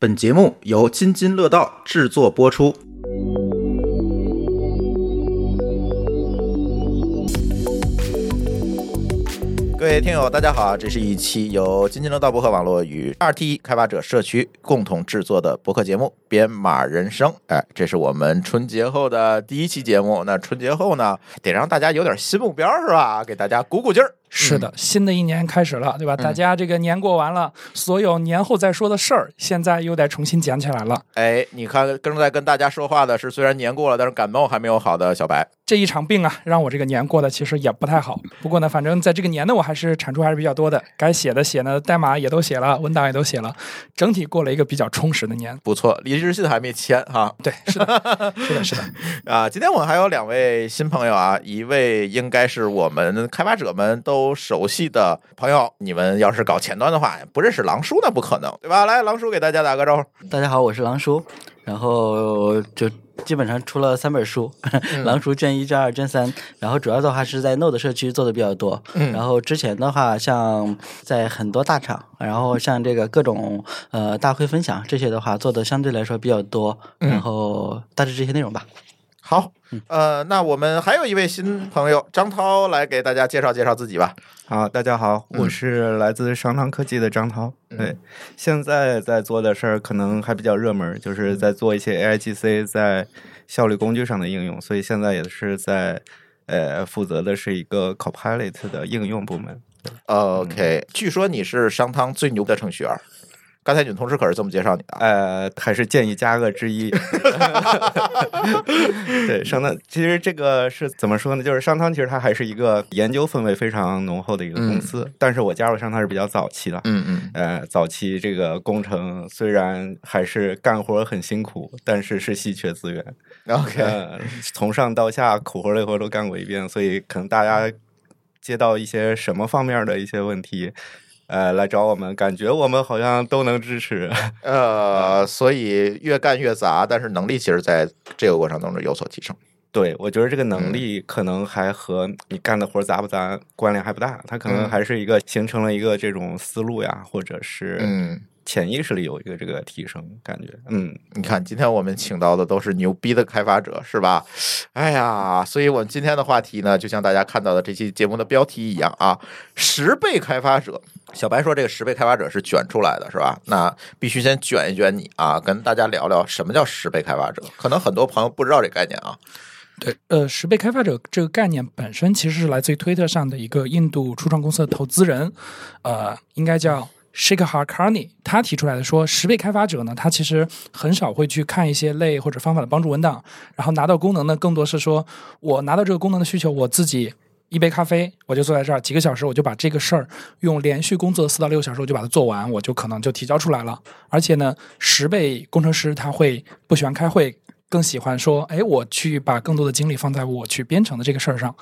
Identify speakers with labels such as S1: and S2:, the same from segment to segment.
S1: 本节目由津津乐道制作播出。各位听友，大家好，这是一期由津津乐道博客网络与二 T 开发者社区共同制作的博客节目《编码人生》。哎，这是我们春节后的第一期节目。那春节后呢，得让大家有点新目标，是吧？给大家鼓鼓劲儿。
S2: 是的，新的一年开始了，对吧？大家这个年过完了，所有年后再说的事儿，现在又得重新捡起来了。
S1: 哎，你看，正在跟大家说话的是，虽然年过了，但是感冒还没有好的小白。
S2: 这一场病啊，让我这个年过得其实也不太好。不过呢，反正在这个年呢，我还是产出还是比较多的，该写的写呢，代码也都写了，文档也都写了，整体过了一个比较充实的年。
S1: 不错，离职信还没签哈。
S2: 对，是的，是的，是的。
S1: 啊，今天我们还有两位新朋友啊，一位应该是我们开发者们都熟悉的朋友，你们要是搞前端的话，不认识狼叔那不可能，对吧？来，狼叔给大家打个招呼。
S3: 大家好，我是狼叔，然后就基本上出了三本书，狼叔卷一、卷二、卷三，然后主要的话是在 Node 社区做的比较多，然后之前的话像在很多大厂，然后像这个各种呃大会分享这些的话做的相对来说比较多，然后大致这些内容吧。
S1: 好，呃，那我们还有一位新朋友张涛来给大家介绍介绍自己吧。
S4: 好，大家好，我是来自商汤科技的张涛。对，现在在做的事儿可能还比较热门，就是在做一些 AIGC 在效率工具上的应用，所以现在也是在呃负责的是一个 Copilot 的应用部门。
S1: OK，据说你是商汤最牛的程序员，刚才你们同事可是这么介绍你的啊。
S4: 呃，还是建议加个之一。对，商汤其实这个是怎么说呢？就是商汤其实它还是一个研究氛围非常浓厚的一个公司，但是我加入商汤是比较早期的。
S1: 嗯嗯
S4: 呃，早期这个工程虽然还是干活很辛苦，但是是稀缺资源。
S1: ，OK，
S4: 呃，从上到下苦活累活都干过一遍，所以可能大家接到一些什么方面的一些问题，呃，来找我们，感觉我们好像都能支持。
S1: 呃，所以越干越杂，但是能力其实在这个过程当中有所提升。
S4: 对，我觉得这个
S1: 嗯
S4: 能力可能还和你干的活杂不杂关联还不大，它可能
S1: 嗯
S4: 还是一个形成了一个这种思路呀，或者是
S1: 嗯，
S4: 潜意识里有一个这个提升感觉。嗯，
S1: 你看，今天我们请到的都是牛逼的开发者，是吧？哎呀，所以我们今天的话题呢，就像大家看到的这期节目的标题一样啊，十倍开发者。小白说这个十倍开发者是卷出来的，是吧？那必须先卷一卷你啊，跟大家聊聊什么叫十倍开发者。可能很多朋友不知道这概念啊。
S2: 对，呃，十倍开发者这个概念本身其实是来自于推特上的一个印度初创公司的投资人，呃，应该叫 Shekhar Karni，他提出来的说，十倍开发者呢，他其实很少会去看一些类或者方法的帮助文档，然后拿到功能呢，更多是说我拿到这个功能的需求，我自己。一杯咖啡，我就坐在这儿几个小时，我就把这个事儿用连续工作四到六个小时，我就把它做完，我就可能就提交出来了。而且呢，十倍工程师他会不喜欢开会，更喜欢说，哎，我去把更多的精力放在我去编程的这个事儿上。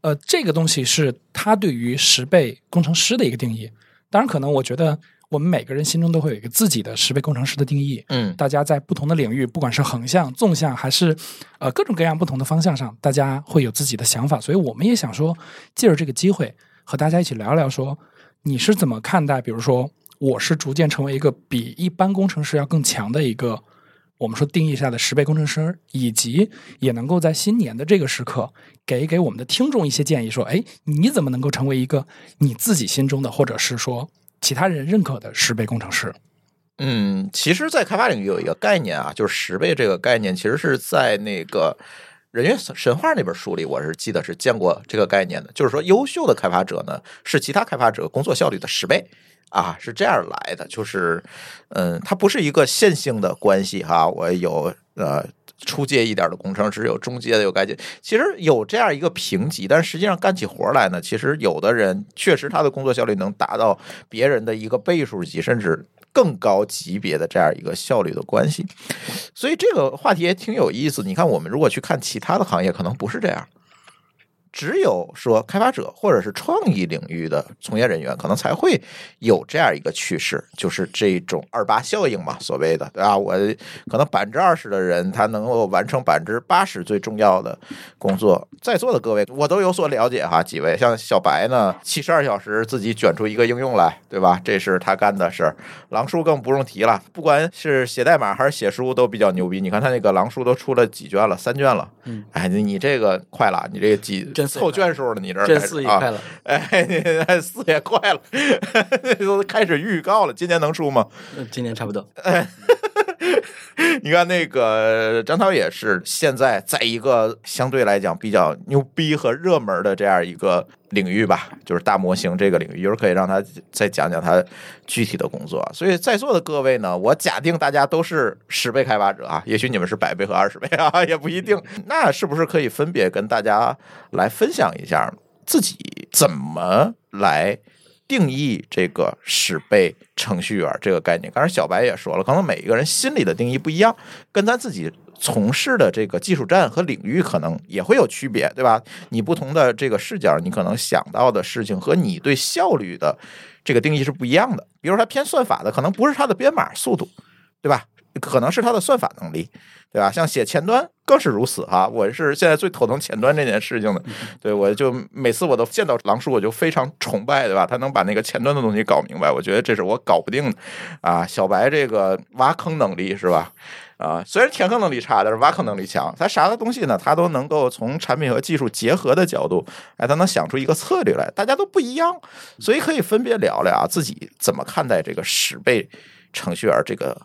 S2: 呃，这个东西是他对于十倍工程师的一个定义。当然，可能我觉得我们每个人心中都会有一个自己的十倍工程师的定义。
S1: 嗯
S2: 大家在不同的领域，不管是横向、纵向，还是呃各种各样不同的方向上，大家会有自己的想法。所以我们也想说，借着这个机会和大家一起聊聊说，你是怎么看待？比如说，我是逐渐成为一个比一般工程师要更强的一个。我们说定义下的十倍工程师，以及也能够在新年的这个时刻，给给我们的听众一些建议，说，哎，你怎么能够成为一个你自己心中的，或者是说其他人认可的十倍工程师？
S1: 嗯，其实，在开发领域有一个概念啊，就是十倍这个概念，其实是在那个《人猿神话》那本书里，我是记得是见过这个概念的。就是说，优秀的开发者呢，是其他开发者工作效率的十倍啊，是这样来的。就是，嗯，它不是一个线性的关系哈。我有呃初阶一点的工程师，有中阶的，有该阶，其实有这样一个评级，但实际上干起活来呢，其实有的人确实他的工作效率能达到别人的一个倍数级，甚至更高级别的这样一个效率的关系。所以这个话题也挺有意思。你看，我们如果去看其他的行业，可能不是这样。只有说开发者或者是创意领域的从业人员，可能才会有这样一个趋势，就是这种二八效应嘛，所谓的对吧？我可能百分之二十的人，他能够完成百分之八十最重要的工作。在座的各位，我都有所了解哈。几位像小白呢，七十二小时自己卷出一个应用来，对吧？这是他干的事儿。狼叔更不用提了，不管是写代码还是写书，都比较牛逼。你看他那个狼叔都出了几卷了，三卷了。
S3: 嗯，
S1: 哎，你你这个快了，你这个几凑卷数了，你这
S3: 这四也快了，
S1: 哎，四也快了，都开始预告了，今年能出吗？
S3: 今年差不多。
S1: 你看那个张涛也是现在在一个相对来讲比较牛逼和热门的这样一个领域吧，就是大模型这个领域，一会儿可以让他再讲讲他具体的工作。所以在座的各位呢，我假定大家都是十倍开发者啊，也许你们是百倍和二十倍啊，也不一定。那是不是可以分别跟大家来分享一下自己怎么来？定义这个十倍程序员这个概念，刚才小白也说了，可能每一个人心里的定义不一样，跟咱自己从事的这个技术站和领域可能也会有区别，对吧？你不同的这个视角，你可能想到的事情和你对效率的这个定义是不一样的。比如说，他偏算法的，可能不是他的编码速度，对吧？可能是他的算法能力，对吧？像写前端更是如此哈。我是现在最头疼前端这件事情的，对我就每次我都见到狼叔，我就非常崇拜，对吧？他能把那个前端的东西搞明白，我觉得这是我搞不定的啊。小白这个挖坑能力是吧？啊，虽然填坑能力差，但是挖坑能力强。他啥的东西呢？他都能够从产品和技术结合的角度，哎，他能想出一个策略来。大家都不一样，所以可以分别聊聊啊，自己怎么看待这个十倍程序员这个。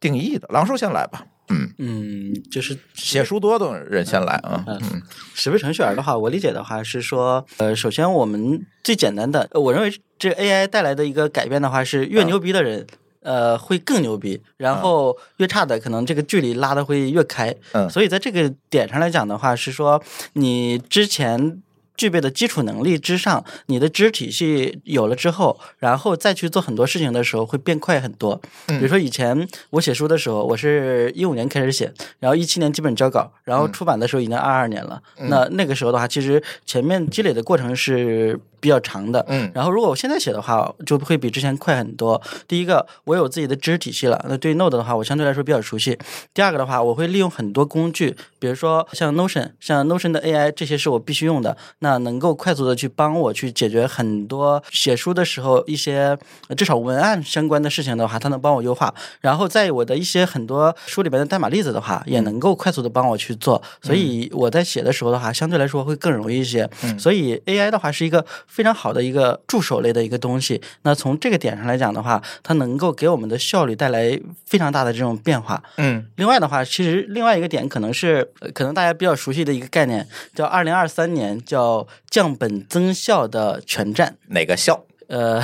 S1: 定义的，狼叔先来吧。
S3: 嗯嗯，就是
S1: 写书多的人先来啊。
S3: 嗯，十倍程序员的话，我理解的话是说，呃，首先我们最简单的，我认为这 AI 带来的一个改变的话，是越牛逼的人，呃，会更牛逼，然后越差的可能这个距离拉的会越开。
S1: 嗯，
S3: 所以在这个点上来讲的话，是说你之前。具备的基础能力之上，你的知识体系有了之后，然后再去做很多事情的时候，会变快很多。比如说以前我写书的时候，我是一五年开始写，然后一七年基本交稿，然后出版的时候已经二二年了。那那个时候的话，其实前面积累的过程是。比较长的，
S1: 嗯，
S3: 然后如果我现在写的话，就会比之前快很多。第一个，我有自己的知识体系了，那对 Node 的话，我相对来说比较熟悉。第二个的话，我会利用很多工具，比如说像 Notion，像 Notion 的 AI，这些是我必须用的，那能够快速的去帮我去解决很多写书的时候一些至少文案相关的事情的话，它能帮我优化。然后在我的一些很多书里边的代码例子的话，也能够快速的帮我去做。所以我在写的时候的话，相对来说会更容易一些。所以 AI 的话是一个。非常好的一个助手类的一个东西，那从这个点上来讲的话，它能够给我们的效率带来非常大的这种变化。
S1: 嗯，
S3: 另外的话，其实另外一个点可能是可能大家比较熟悉的一个概念，叫二零二三年叫降本增效的全站。
S1: 哪个效？
S3: 呃，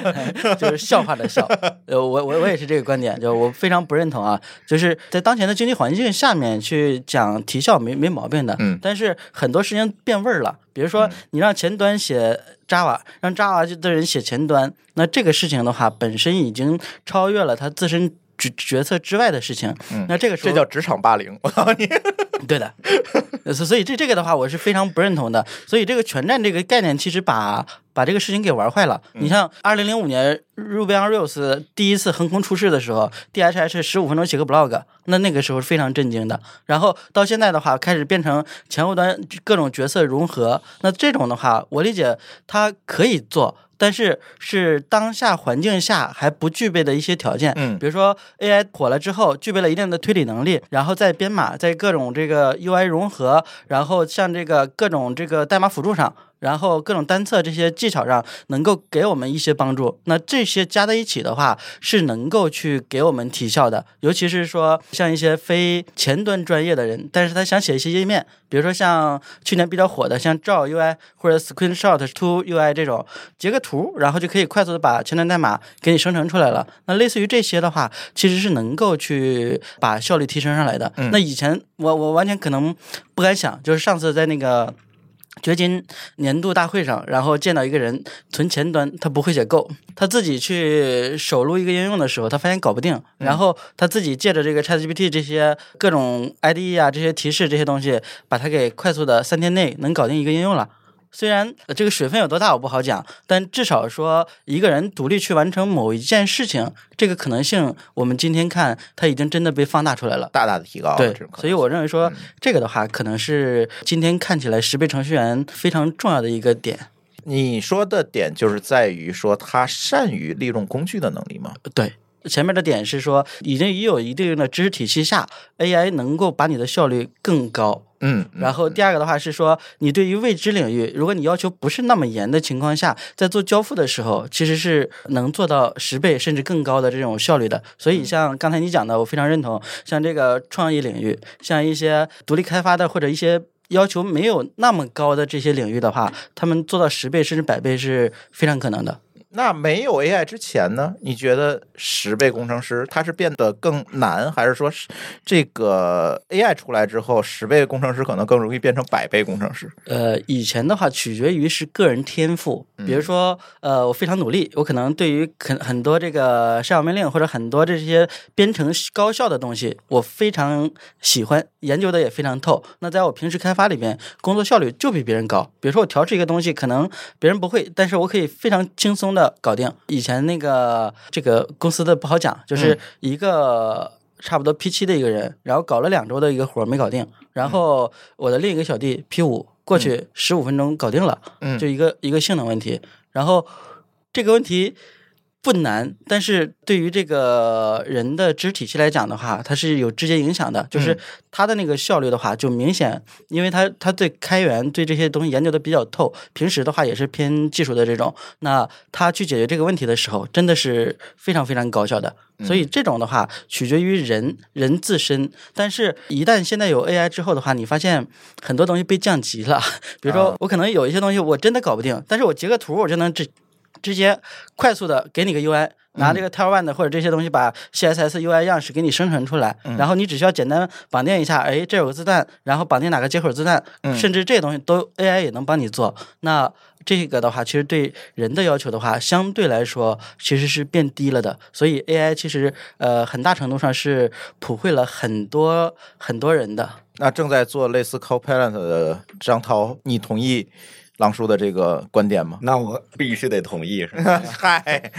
S3: 就是笑话的笑。呃，我我我也是这个观点，就我非常不认同啊。就是在当前的经济环境下面去讲提效没没毛病的，
S1: 嗯，
S3: 但是很多事情变味儿了。比如说，你让前端写 Java，让 Java 的人写前端，那这个事情的话，本身已经超越了他自身角角色之外的事情。那这个时候
S1: 这叫职场霸凌，我告诉你。
S3: 对的，所以这这个的话，我是非常不认同的。所以这个全站这个概念，其实把把这个事情给玩坏了。你像二零零五年 Ruby on Rails 第一次横空出世的时候，DHH 十五分钟写个 blog，那那个时候是非常震惊的。然后到现在的话，开始变成前后端各种角色融合，那这种的话，我理解它可以做。但是是当下环境下还不具备的一些条件，
S1: 嗯，
S3: 比如说 AI 火了之后，具备了一定的推理能力，然后在编码，在各种这这个 UI 融合，然后像这个各种这个代码辅助上。然后各种单测这些技巧上能够给我们一些帮助，那这些加在一起的话是能够去给我们提效的。尤其是说像一些非前端专业的人，但是他想写一些页面，比如说像去年比较火的像 Draw UI 或者 Screenshot to UI 这种，截个图然后就可以快速的把前端代码给你生成出来了。那类似于这些的话，其实是能够去把效率提升上来的。那以前我我完全可能不敢想，就是上次在那个。掘金年度大会上，然后见到一个人存前端，他不会写 Go，他自己去手录一个应用的时候，他发现搞不定，然后他自己借着这个 ChatGPT 这些各种 IDE 啊这些提示这些东西，把它给快速的三天内能搞定一个应用了。虽然呃这个水分有多大我不好讲，但至少说一个人独立去完成某一件事情，这个可能性，我们今天看它已经真的被放大出来了。
S1: 大大的提高了。
S3: 所以我认为说，这个的话，可能是今天看起来十倍程序员非常重要的一个点。
S1: 你说的点就是在于说他善于利用工具的能力吗？
S3: 对，前面的点是说，已经已有一定的知识体系下，AI 能够把你的效率更高。
S1: 嗯，
S3: 然后第二个的话是说，你对于未知领域，如果你要求不是那么严的情况下，在做交付的时候，其实是能做到十倍甚至更高的这种效率的。所以像刚才你讲的，我非常认同，像这个创意领域，像一些独立开发的或者一些。要求没有那么高的这些领域的话，他们做到十倍甚至百倍是非常可能的。
S1: 那没有 AI 之前呢？你觉得十倍工程师他是变得更难，还是说是这个 AI 出来之后，十倍工程师可能更容易变成百倍工程师？
S3: 呃，以前的话取决于是个人天赋，比如说，呃，我非常努力，我可能对于很很多这个上命令或者很多这些编程高效的东西，我非常喜欢，研究的也非常透。那在我平时开发里边，工作效率就比别人高。比如说我调试一个东西，可能别人不会，但是我可以非常轻松的搞定。以前那个这个公司的不好讲，就是一个。差不多 P 七的一个人，然后搞了两周的一个活没搞定，然后我的另一个小弟 P 五过去十五分钟搞定了，
S1: 嗯
S3: 就一个一个性能问题。然后这个问题不难，但是对于这个人的知识体系来讲的话，它是有直接影响的。就是它的那个效率的话，就明显，因为它它对开源对这些东西研究的比较透，平时的话也是偏技术的这种，那他去解决这个问题的时候，真的是非常非常高效的。所以这种的话取决于人人自身，但是一旦现在有 AI 之后的话，你发现很多东西被降级了。比如说，我可能有一些东西我真的搞不定，但是我截个图我就能直直接快速的给你个 UI，拿这个 One 的或者这些东西把 CSS UI 样式给你生成出来，然后你只需要简单绑定一下，哎，这有个字段，然后绑定哪个接口字段，甚至这些东西都 AI 也能帮你做。那这个的话，其实对人的要求的话，相对来说其实是变低了的。所以 AI 其实呃很大程度上是普惠了很多很多人的。
S1: 那正在做类似 Copilot 的张涛，你同意狼叔的这个观点吗？
S4: 那我必须得同意，是吧？
S1: 嗨，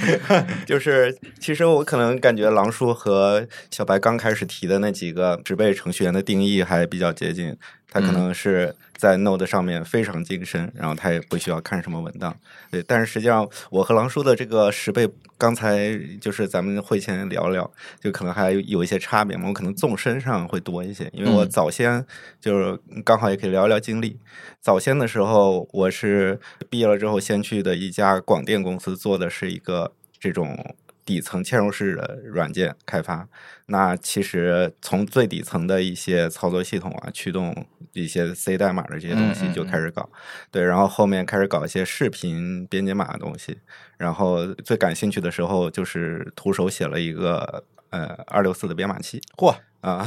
S4: 就是其实我可能感觉狼叔和小白刚开始提的那几个植被程序员的定义还比较接近。他可能是在 Node 上面非常精深，然后他也不需要看什么文档。对，但是实际上我和狼叔的这个十倍，刚才就是咱们会前聊聊，就可能还有一些差别嘛。我可能纵深上会多一些，因为我早先就是刚好也可以聊聊经历。早先的时候，我是毕业了之后先去的一家广电公司，做的是一个这种。底层嵌入式的软件开发，那其实从最底层的一些操作系统啊，驱动一些 C 代码的这些东西就开始搞，对，然后后面开始搞一些视频编解码的东西，然后最感兴趣的时候就是徒手写了一个呃二六四的编码器，
S1: 嚯。
S4: 啊，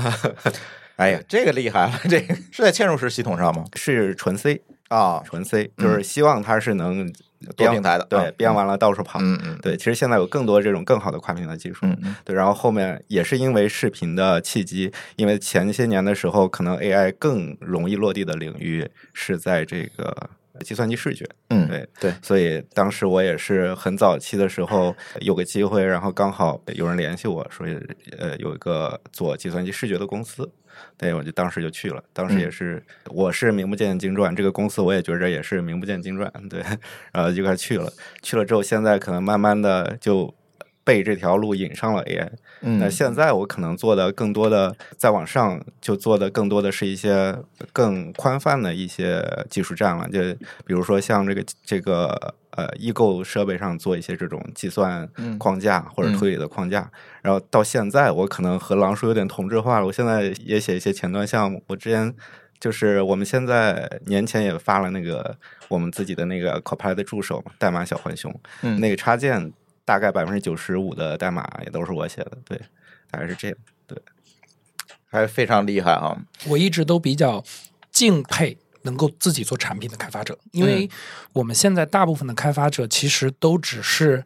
S1: 哎呀，这个厉害了，这个是在嵌入式系统上吗？
S4: 是纯 C
S1: 啊，
S4: 纯 C，就是希望它是能。
S1: 多平台的，
S4: 对，编完了到处跑，
S1: 嗯嗯，
S4: 对，其实现在有更多这种更好的跨平台技术，
S1: 嗯嗯，
S4: 对，然后后面也是因为视频的契机，因为前些年的时候，可能 AI 更容易落地的领域是在这个计算机视觉，
S1: 嗯，
S4: 对
S1: 对，
S4: 所以当时我也是很早期的时候有个机会，然后刚好有人联系我说，呃，有一个做计算机视觉的公司。对，我就当时就去了。当时也是，我是名不见经传，这个公司我也觉着也是名不见经传。对，然后就开始去了。去了之后，现在可能慢慢的就被这条路引上了 AI。那现在我可能做的更多的，再往上就做的更多的是一些更宽泛的一些技术站了。就比如说像这个这个。呃，异构设备上做一些这种计算框架或者推理的框架，然后到现在我可能和狼叔有点同质化了。我现在也写一些前端项目。我之前就是我们现在年前也发了那个我们自己的那个 Copilot 的助手嘛，代码小浣熊，那个插件大概百分之九十五的代码也都是我写的，对，大概是这样，对，
S1: 还非常厉害啊！
S2: 我一直都比较敬佩。能够自己做产品的开发者，因为我们现在大部分的开发者其实都只是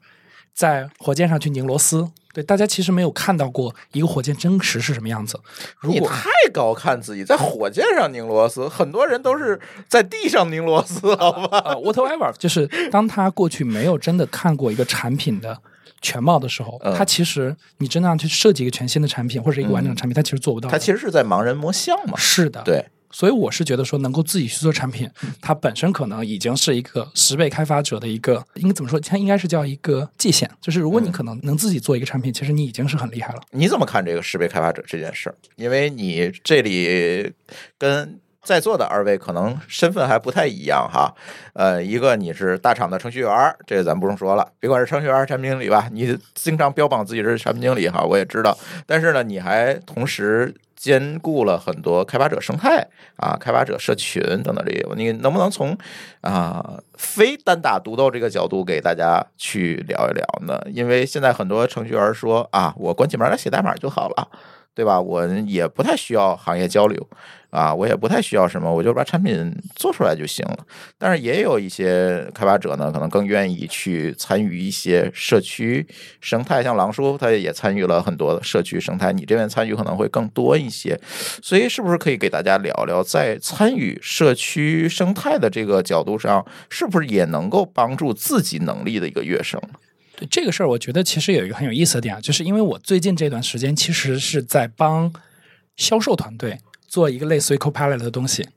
S2: 在火箭上去拧螺丝。对，大家其实没有看到过一个火箭真实是什么样子。如果
S1: 你太高看自己，在火箭上拧螺丝，很多人都是在地上拧螺丝，好吧？
S2: 呃，whatever，就是当他过去没有真的看过一个产品的全貌的时候，
S1: 嗯
S2: 他其实你真的让去设计一个全新的产品或者一个完整的产品，他其实做不到。
S1: 他其实是在盲人摸象嘛。
S2: 是的，。
S1: 对，
S2: 所以我是觉得说，能够自己去做产品，它本身可能已经是一个十倍开发者的一个，应该怎么说？它应该是叫一个界限。就是如果你可能能自己做一个产品，其实你已经是很厉害了。
S1: 你怎么看这个十倍开发者这件事儿？因为你这里跟在座的二位可能身份还不太一样哈。呃，一个你是大厂的程序员儿，这个咱不用说了，别管是程序员儿、产品经理吧，你经常标榜自己是产品经理哈，我也知道。但是呢，你还同时兼顾了很多开发者生态啊、开发者社群等等这些，你能不能从啊、非单打独斗这个角度给大家去聊一聊呢？因为现在很多程序员说啊，我关起门来写代码就好了。对吧？我也不太需要行业交流啊，我也不太需要什么，我就把产品做出来就行了。但是也有一些开发者呢，可能更愿意去参与一些社区生态，像狼叔他也参与了很多社区生态，你这边参与可能会更多一些。所以是不是可以给大家聊聊，在参与社区生态的这个角度上，是不是也能够帮助自己能力的一个跃升？
S2: 对这个事儿，我觉得其实有一个很有意思的点啊，就是因为我最近这段时间其实是在帮销售团队做一个类似于 Copilot 的东西。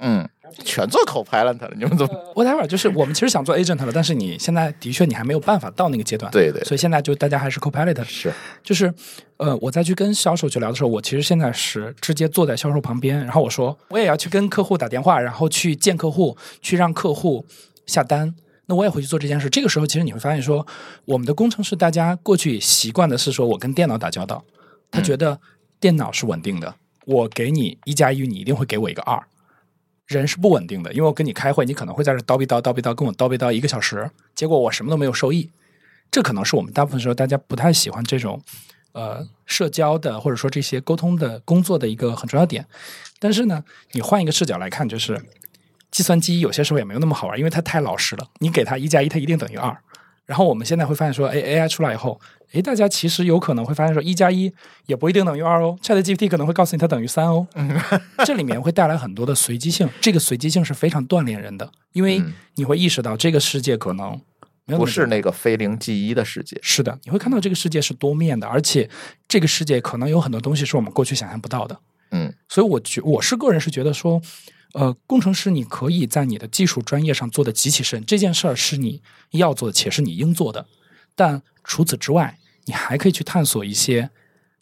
S1: 嗯，全做 Copilot 了，你们怎么？
S2: whatever，就是我们其实想做 agent 了，但是你现在的确你还没有办法到那个阶段。
S1: 对对
S2: 所以现在就大家还是 Copilot。
S1: 是
S2: 就是呃，我再去跟销售去聊的时候，我其实现在是直接坐在销售旁边，然后我说我也要去跟客户打电话，然后去见客户，去让客户下单。那我也会去做这件事。这个时候，其实你会发现说，我们的工程师大家过去习惯的是说我跟电脑打交道，他觉得电脑是稳定的，我给你一加一，你一定会给我一个二。人是不稳定的，因为我跟你开会，你可能会在这叨逼叨叨逼叨，跟我叨逼叨一个小时，结果我什么都没有收益。这可能是我们大部分时候大家不太喜欢这种呃社交的或者说这些沟通的工作的一个很重要点。但是呢，你换一个视角来看，就是计算机有些时候也没有那么好玩，因为它太老实了。你给它一加一，它一定等于二。然后我们现在会发现说，哎，AI 出来以后，哎，大家其实有可能会发现说，一加一也不一定等于二哦。ChatGPT 可能会告诉你它等于三哦。这里面会带来很多的随机性，这个随机性是非常锻炼人的，因为你会意识到这个世界可能
S1: 不是那个非零即一的世界。
S2: 是的，你会看到这个世界是多面的，而且这个世界可能有很多东西是我们过去想象不到的。
S1: 嗯，
S2: 所以我觉我是个人是觉得说，呃，工程师你可以在你的技术专业上做的极其深，这件事儿是你要做的，且是你应做的。但除此之外，你还可以去探索一些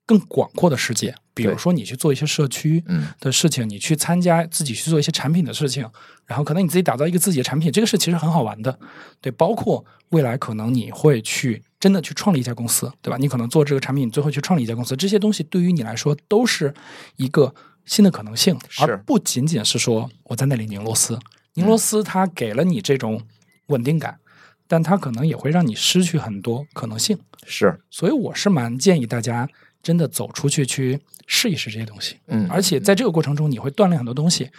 S2: 更广阔的世界，比如说你去做一些社区
S1: 嗯
S2: 的事情，你去参加自己去做一些产品的事情，然后可能你自己打造一个自己的产品，这个是其实很好玩的。对，包括未来可能你会去真的去创立一家公司，对吧？你可能做这个产品，你最后去创立一家公司，这些东西对于你来说都是一个新的可能性，
S1: 是
S2: 而不仅仅是说我在那里拧螺丝。拧螺丝它给了你这种稳定感，但它可能也会让你失去很多可能性。
S1: 是，
S2: 所以我是蛮建议大家真的走出去去试一试这些东西。
S1: 嗯
S2: 而且在这个过程中，你会锻炼很多东西。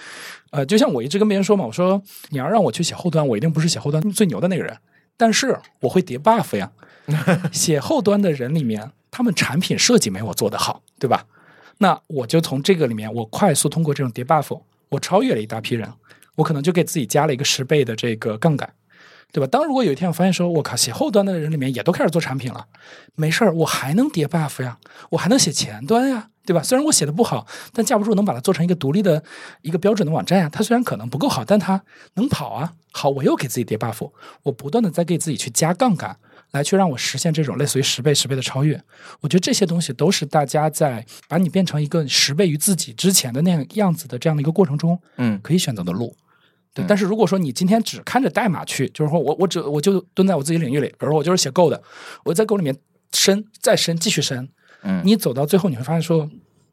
S2: 呃，就像我一直跟别人说嘛，我说你要让我去写后端，我一定不是写后端最牛的那个人，但是我会叠 buff 呀。写后端的人里面，他们产品设计没我做得好，对吧？那我就从这个里面，我快速通过这种叠 buff，我超越了一大批人，我可能就给自己加了一个十倍的这个杠杆。对吧？当如果有一天我发现说，我靠，写后端的人里面也都开始做产品了，没事儿，我还能叠 buff 呀，我还能写前端呀，对吧？虽然我写的不好，但架不住能把它做成一个独立的一个标准的网站呀。它虽然可能不够好，但它能跑啊。好，我又给自己叠 buff，我不断的在给自己去加杠杆，来去让我实现这种类似于十倍、十倍的超越。我觉得这些东西都是大家在把你变成一个十倍于自己之前的那样样子的这样的一个过程中，
S1: 嗯
S2: 可以选择的路。对，但是如果说你今天只看着代码去，就是说我我只我就蹲在我自己领域里，比如说我就是写 Go 的，我在 Go 里面深再深继续深，
S1: 嗯
S2: 你走到最后你会发现说，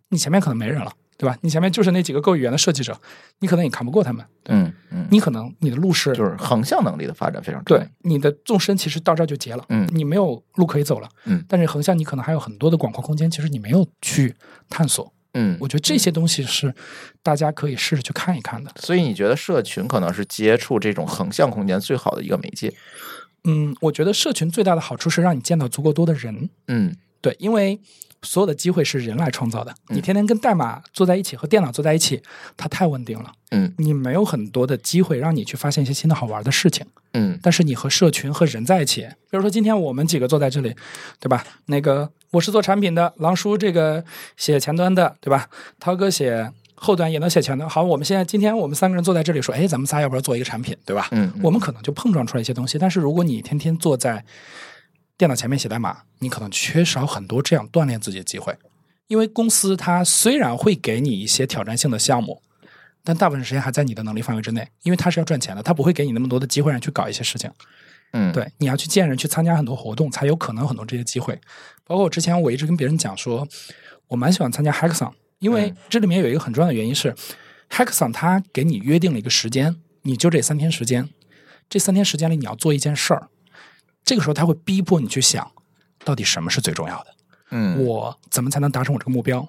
S2: 你前面可能没人了，对吧？你前面就是那几个 Go 语言的设计者，你可能也扛不过他们，
S1: 嗯嗯，
S2: 你可能你的路是
S1: 就是横向能力的发展非常重要
S2: 对。你的纵深其实到这儿就结了，
S1: 嗯
S2: 你没有路可以走了，
S1: 嗯
S2: 但是横向你可能还有很多的广阔空间，其实你没有去探索。
S1: 嗯，
S2: 我觉得这些东西是大家可以试着去看一看的。
S1: 所以你觉得社群可能是接触这种横向空间最好的一个媒介？
S2: 嗯，我觉得社群最大的好处是让你见到足够多的人，
S1: 嗯
S2: 对，因为所有的机会是人来创造的。你天天跟代码坐在一起，和电脑坐在一起，它太稳定了。
S1: 嗯
S2: 你没有很多的机会让你去发现一些新的好玩的事情。
S1: 嗯
S2: 但是你和社群和人在一起，比如说今天我们几个坐在这里，对吧？那个我是做产品的，狼叔这个写前端的，对吧？涛哥写后端也能写前端。好，我们现在今天我们三个人坐在这里说，哎，咱们仨要不要做一个产品，对吧？
S1: 嗯嗯
S2: 我们可能就碰撞出来一些东西。但是如果你天天坐在电脑前面写代码，你可能缺少很多这样锻炼自己的机会。因为公司它虽然会给你一些挑战性的项目，但大部分时间还在你的能力范围之内，因为它是要赚钱的，它不会给你那么多的机会让你去搞一些事情。
S1: 嗯，
S2: 对，你要去见人，去参加很多活动，才有可能有很多这些机会。包括我之前我一直跟别人讲说，我蛮喜欢参加 Hackathon，因为这里面有一个很重要的原因是、Hackathon 它给你约定了一个时间，你就这三天时间，这三天时间里你要做一件事儿，这个时候他会逼迫你去想，到底什么是最重要的。
S1: 嗯
S2: 我怎么才能达成我这个目标？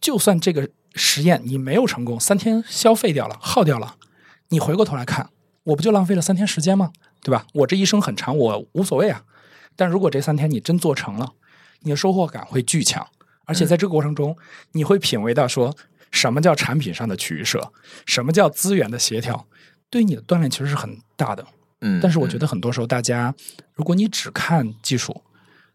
S2: 就算这个实验你没有成功，三天消费掉了、耗掉了，你回过头来看，我不就浪费了三天时间吗？对吧？我这一生很长，我无所谓啊。但如果这三天你真做成了，你的收获感会巨强，而且在这个过程中，你会品味到说什么叫产品上的取舍，什么叫资源的协调，对你的锻炼其实是很大的。
S1: 嗯，
S2: 但是我觉得很多时候，大家如果你只看技术，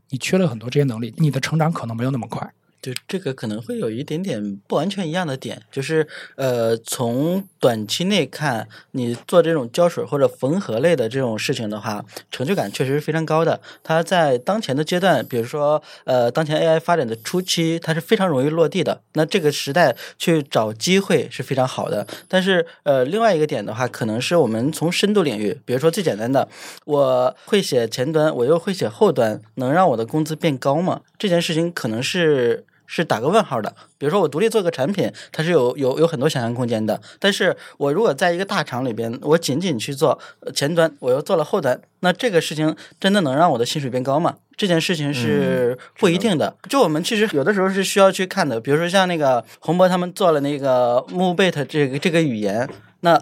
S2: 你缺了很多这些能力，你的成长可能没有那么快。
S3: 就这个可能会有一点点不完全一样的点，就是呃，从短期内看，你做这种胶水或者缝合类的这种事情的话，成就感确实是非常高的。它在当前的阶段，比如说呃，当前 AI 发展的初期，它是非常容易落地的。那这个时代去找机会是非常好的。但是呃，另外一个点的话，可能是我们从深度领域，比如说最简单的，我会写前端，我又会写后端，能让我的工资变高吗？这件事情可能是。是打个问号的。比如说我独立做个产品，它是有有有很多想象空间的。但是我如果在一个大厂里边，我仅仅去做呃前端，我又做了后端，那这个事情真的能让我的薪水变高吗？这件事情是不一定的。就我们其实有的时候是需要去看的。比如说像那个洪博他们做了那个 MoveBit 这个这个语言，那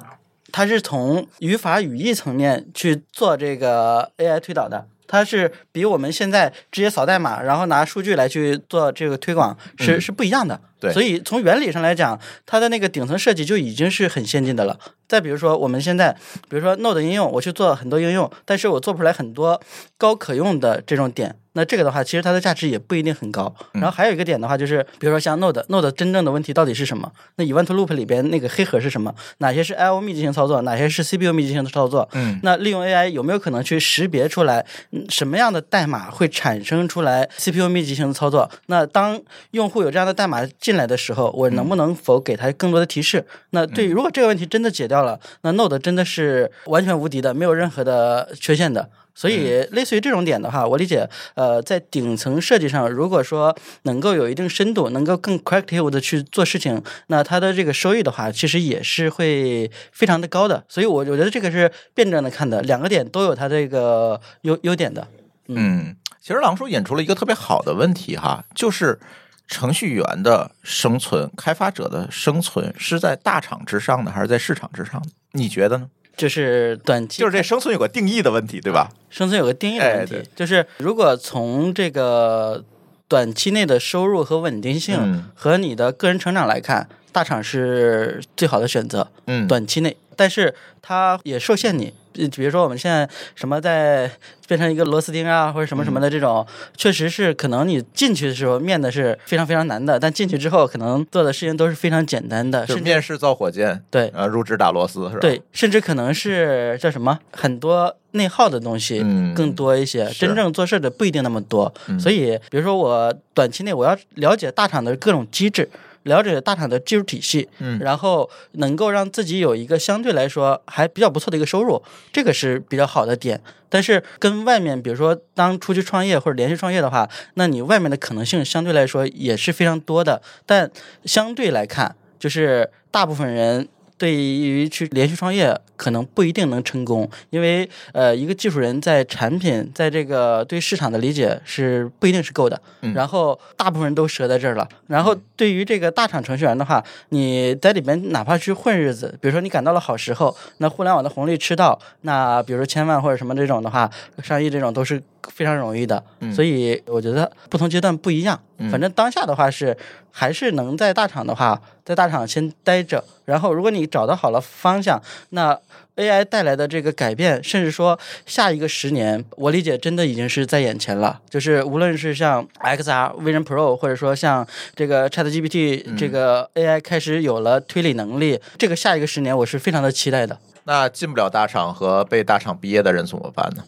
S3: 它是从语法语义层面去做这个 AI 推导的。它是比我们现在直接扫代码，然后拿数据来去做这个推广是、
S1: 嗯
S3: 是不一样的。
S1: 对
S3: 所以从原理上来讲，它的那个顶层设计就已经是很先进的了。再比如说，我们现在比如说 Node 应用，我去做很多应用，但是我做不出来很多高可用的这种点。那这个的话，其实它的价值也不一定很高。然后还有一个点的话，就是比如说像 Node，Node 真正的问题到底是什么？那 Event Loop 里边那个黑盒是什么？哪些是 I/O 密集型操作？哪些是 CPU 密集型的操作？
S1: 嗯
S3: 那利用 AI 有没有可能去识别出来嗯什么样的代码会产生出来 CPU 密集型的操作？那当用户有这样的代码进来的时候，我能不能否给他更多的提示？那对，如果这个问题真的解掉了，那 Node 真的是完全无敌的，没有任何的缺陷的。所以，类似于这种点的话，我理解，呃，在顶层设计上，如果说能够有一定深度，能够更 creative 的去做事情，那它的这个收益的话，其实也是会非常的高的。所以我，我觉得这个是辩证的看的，两个点都有它这个优优点的。
S1: 嗯，其实狼叔引出了一个特别好的问题哈，就是程序员的生存、开发者的生存是在大厂之上的，还是在市场之上的？你觉得呢？
S3: 就是短期
S1: 就是这生存有个定义的问题，对吧？
S3: 生存有个定义的问题，
S1: 哎
S3: 就是如果从这个短期内的收入和稳定性
S1: 嗯
S3: 和你的个人成长来看，大厂是最好的选择。
S1: 嗯，
S3: 短期内，但是它也受限你。比比如说我们现在什么在变成一个螺丝钉啊，或者什么什么的这种，确实是可能你进去的时候面的是非常非常难的，但进去之后可能做的事情都是非常简单的，
S1: 是面试造火箭，
S3: 对
S1: 呃，入职打螺丝是吧？
S3: 对，甚至可能是叫什么很多内耗的东西
S1: 嗯
S3: 更多一些，
S1: 是
S3: 真正做事的不一定那么多。
S1: 嗯
S3: 所以，比如说我短期内我要了解大厂的各种机制。了解大厂的技术体系，
S1: 嗯
S3: 然后能够让自己有一个相对来说还比较不错的一个收入，这个是比较好的点。但是跟外面，比如说当出去创业或者连续创业的话，那你外面的可能性相对来说也是非常多的。但相对来看，就是大部分人对于去连续创业可能不一定能成功，因为呃，一个技术人在产品在这个对市场的理解是不一定是够的，然后大部分人都折在这儿了。然后对于这个大厂程序员的话，你在里面哪怕去混日子，比如说你赶到了好时候，那互联网的红利吃到，那比如说千万或者什么这种的话，上亿这种都是非常容易的。所以我觉得不同阶段不一样，反正当下的话是还是能在大厂的话，在大厂先待着，然后如果你找到好了方向，那 AI 带来的这个改变，甚至说下一个十年，我理解真的已经是在眼前了。就是无论是像 XR Vision Pro，或者说像这个 ChatGPT 这个 AI 开始有了推理能力，这个下一个十年我是非常的期待的。
S1: 那进不了大厂和被大厂毕业的人怎么办呢？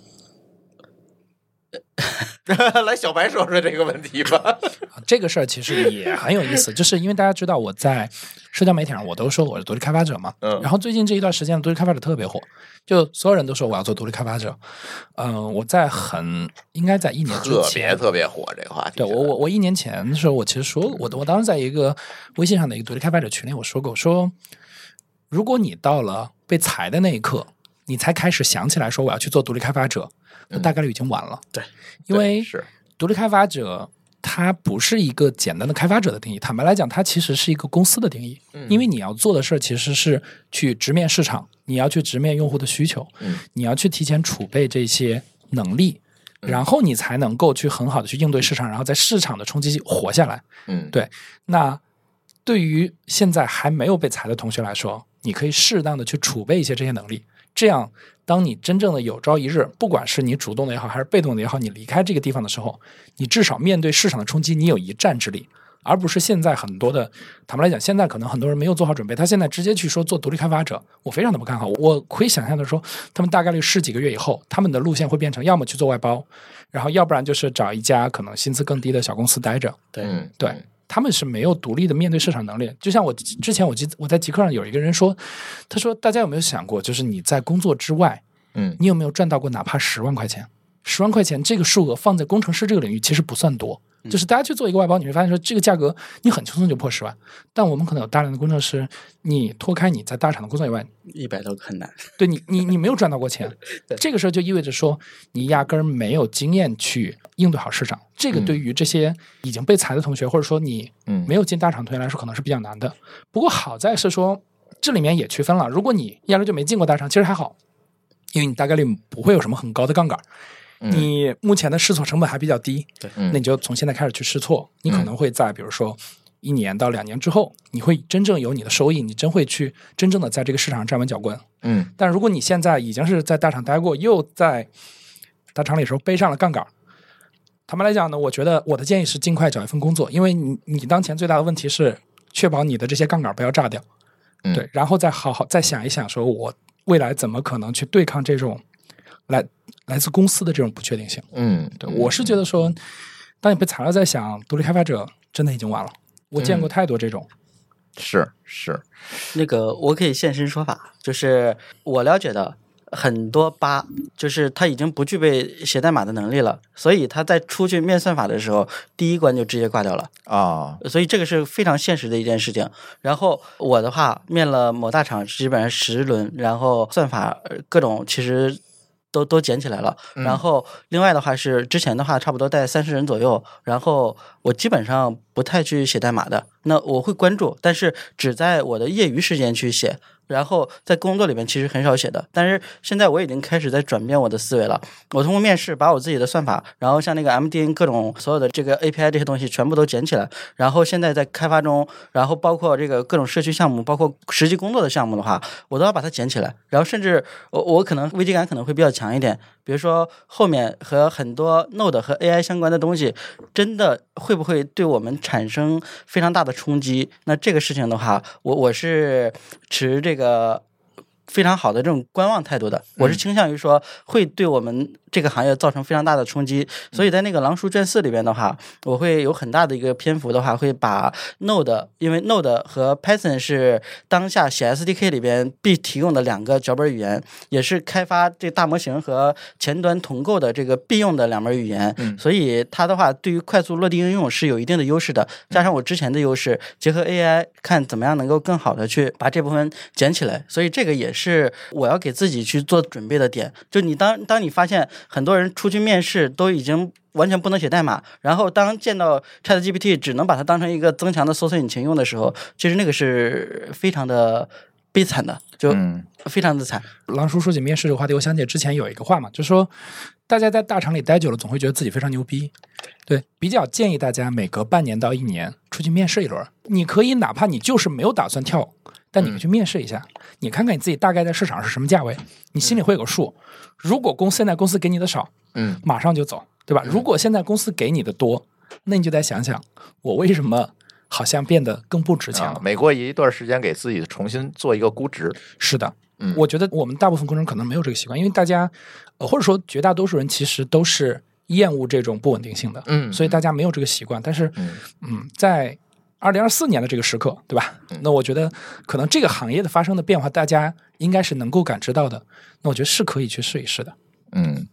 S1: 来，小白说说这个问题吧。
S2: 这个事儿其实也很有意思，就是因为大家知道我在社交媒体上我都说我是独立开发者嘛，
S1: 嗯
S2: 然后最近这一段时间独立开发者特别火，就所有人都说我要做独立开发者。嗯、我在很应该在一年之
S1: 特
S2: 前
S1: 别特别火这个话题。
S2: 对我，我我一年前的时候，我其实说，我我当时在一个微信上的一个独立开发者群里，我说过，我说如果你到了被裁的那一刻，你才开始想起来说我要去做独立开发者，那大概率已经晚了。
S3: 对，
S2: 因为
S1: 是
S2: 独立开发者。它不是一个简单的开发者的定义，坦白来讲，它其实是一个公司的定义。因为你要做的事儿其实是去直面市场，你要去直面用户的需求，
S1: 嗯
S2: 你要去提前储备这些能力，然后你才能够去很好的去应对市场，然后在市场的冲击活下来。
S1: 嗯，
S2: 对那对于现在还没有被裁的同学来说，你可以适当的去储备一些这些能力，这样当你真正的有朝一日，不管是你主动的也好，还是被动的也好，你离开这个地方的时候，你至少面对市场的冲击，你有一战之力。而不是现在很多的，坦白来讲，现在可能很多人没有做好准备，他现在直接去说做独立开发者，我非常的不看好。我可以想象的说，他们大概率十几个月以后，他们的路线会变成要么去做外包，然后要不然就是找一家可能薪资更低的小公司待着。
S3: 对，
S1: 嗯，
S2: 对，他们是没有独立的面对市场能力。就像我之前我记我在极客上有一个人说，他说大家有没有想过，就是你在工作之外，
S1: 嗯
S2: 你有没有赚到过哪怕十万块钱？十万块钱这个数额放在工程师这个领域其实不算多。就是大家去做一个外包，你会发现说这个价格你很轻松就破十万，但我们可能有大量的工程师，你脱开你在大厂的工作以外，
S3: 一百都很难。
S2: 对你，你你没有赚到过钱，这个时候就意味着说你压根儿没有经验去应对好市场。这个对于这些已经被裁的同学，或者说你
S1: 嗯
S2: 没有进大厂同学来说，可能是比较难的。不过好在是说这里面也区分了，如果你压根儿就没进过大厂，其实还好，因为你大概率不会有什么很高的杠杆。你目前的试错成本还比较低，
S3: 对。
S1: 嗯。
S2: 那你就从现在开始去试错，你可能会在比如说一年到两年之后，你会真正有你的收益，你真会去真正的在这个市场上站稳脚跟。
S1: 嗯。
S2: 但如果你现在已经是在大厂待过，又在大厂里的时候背上了杠杆，坦白来讲呢，我觉得我的建议是尽快找一份工作，因为你你当前最大的问题是确保你的这些杠杆不要炸掉，
S1: 嗯。
S2: 对，然后再好好再想一想，说我未来怎么可能去对抗这种来来自公司的这种不确定性。
S1: 嗯，
S2: 对，我是觉得说，当你被裁了，在想独立开发者真的已经晚了。我见过太多这种，
S1: 是是，
S3: 那个我可以现身说法，就是我了解的很多八，就是他已经不具备写代码的能力了，所以他在出去面算法的时候，第一关就直接挂掉了。
S1: 啊，
S3: 所以这个是非常现实的一件事情。然后我的话，面了某大厂，基本上十轮，然后算法呃各种其实。都都捡起来了，然后另外的话是之前的话差不多带三十人左右，然后我基本上不太去写代码的，那我会关注，但是只在我的业余时间去写，然后在工作里面其实很少写的。但是现在我已经开始在转变我的思维了，我通过面试把我自己的算法，然后像那个 MDN 各种所有的这个 API 这些东西全部都捡起来，然后现在在开发中，然后包括这个各种社区项目，包括实际工作的项目的话，我都要把它捡起来，然后甚至我我可能危机感可能会比较强一点，比如说后面和很多 Node 和 AI 相关的东西，真的会不会对我们产生非常大的冲击？那这个事情的话，我我是持这个非常好的这种观望态度的，我是倾向于说会对我们这个行业造成非常大的冲击。所以在那个狼叔卷四里边的话，我会有很大的一个篇幅的话，会把 Node，因为 Node 和 Python 是当下写 SDK 里边必提供的两个脚本语言，也是开发这大模型和前端同构的这个必用的两门语言。所以它的话，对于快速落地应用是有一定的优势的。加上我之前的优势，结合 AI，看怎么样能够更好的去把这部分捡起来。所以这个也是我要给自己去做准备的点。就你当当你发现很多人出去面试都已经完全不能写代码，然后当见到 ChatGPT 只能把它当成一个增强的搜索引擎用的时候，其实那个是非常的悲惨的，就
S1: 嗯
S3: 非常的惨。
S2: 狼叔说起面试这个话题，我想起之前有一个话嘛，就是说大家在大厂里待久了，总会觉得自己非常牛逼。对，比较建议大家每隔半年到一年出去面试一轮。你可以哪怕你就是没有打算跳，但你可以去面试一下，你看看你自己大概在市场是什么价位，你心里会有个数。如果公现在公司给你的少，
S1: 嗯
S2: 马上就走，对吧？如果现在公司给你的多，那你就得想想，我为什么好像变得更不值钱了？
S1: 啊每过一段时间给自己重新做一个估值。
S2: 是的，
S1: 嗯
S2: 我觉得我们大部分工人可能没有这个习惯，因为大家，呃或者说绝大多数人其实都是厌恶这种不稳定性的，
S1: 嗯
S2: 所以大家没有这个习惯。但是，
S1: 嗯
S2: 嗯，在二零二四年的这个时刻，对吧？那我觉得可能这个行业的发生的变化，大家应该是能够感知到的。那我觉得是可以去试一试的。
S1: 嗯，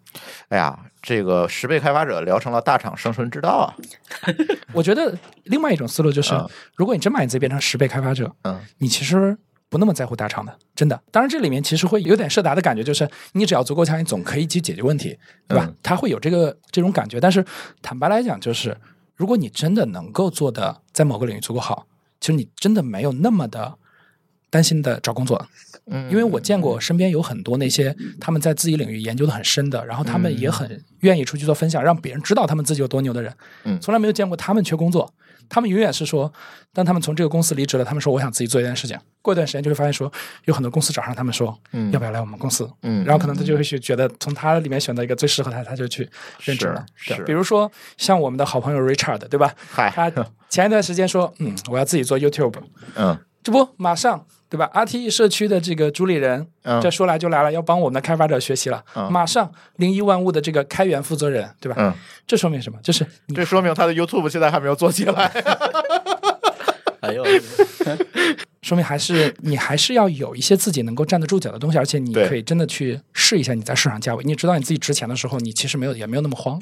S1: 哎呀，这个十倍开发者聊成了大厂生存之道啊。
S2: 我觉得另外一种思路就是
S1: 嗯，
S2: 如果你真把你自己变成十倍开发者，
S1: 嗯
S2: 你其实不那么在乎大厂的，真的。当然，这里面其实会有点设达的感觉，就是你只要足够强，你总可以去解决问题，对吧？
S1: 嗯
S2: 他会有这个这种感觉。但是坦白来讲，就是如果你真的能够做的在某个领域足够好，其实你真的没有那么的担心的找工作。
S1: 嗯，
S2: 因为我见过身边有很多那些他们在自己领域研究的很深的，然后他们也很愿意出去做分享，让别人知道他们自己有多牛的人。
S1: 嗯
S2: 从来没有见过他们缺工作。他们永远是说，当他们从这个公司离职了，他们说我想自己做一件事情。过一段时间就会发现说，有很多公司找上他们说，
S1: 嗯
S2: 要不要来我们公司？
S1: 嗯
S2: 然后可能他就会去觉得从他里面选择一个最适合他，他就去任职了。
S1: 是
S2: 比如说像我们的好朋友 Richard，对吧？
S1: 嗨，
S2: 他前一段时间说，嗯，我要自己做 YouTube，
S1: 嗯
S2: 这不马上对吧？RTE 社区的这个主理人，
S1: 嗯
S2: 这说来就来了，要帮我们的开发者学习了。
S1: 嗯
S2: 马上零一万物的这个开源负责人，对吧？
S1: 嗯，
S2: 这说明什么？就是
S1: 这说明他的 YouTube 现在还没有做起来。
S3: 哎呦，
S2: 说明还是你还是要有一些自己能够站得住脚的东西，而且你
S1: 对
S2: 可以真的去试一下你在市场价位。你知道你自己值钱的时候，你其实没有也没有那么慌。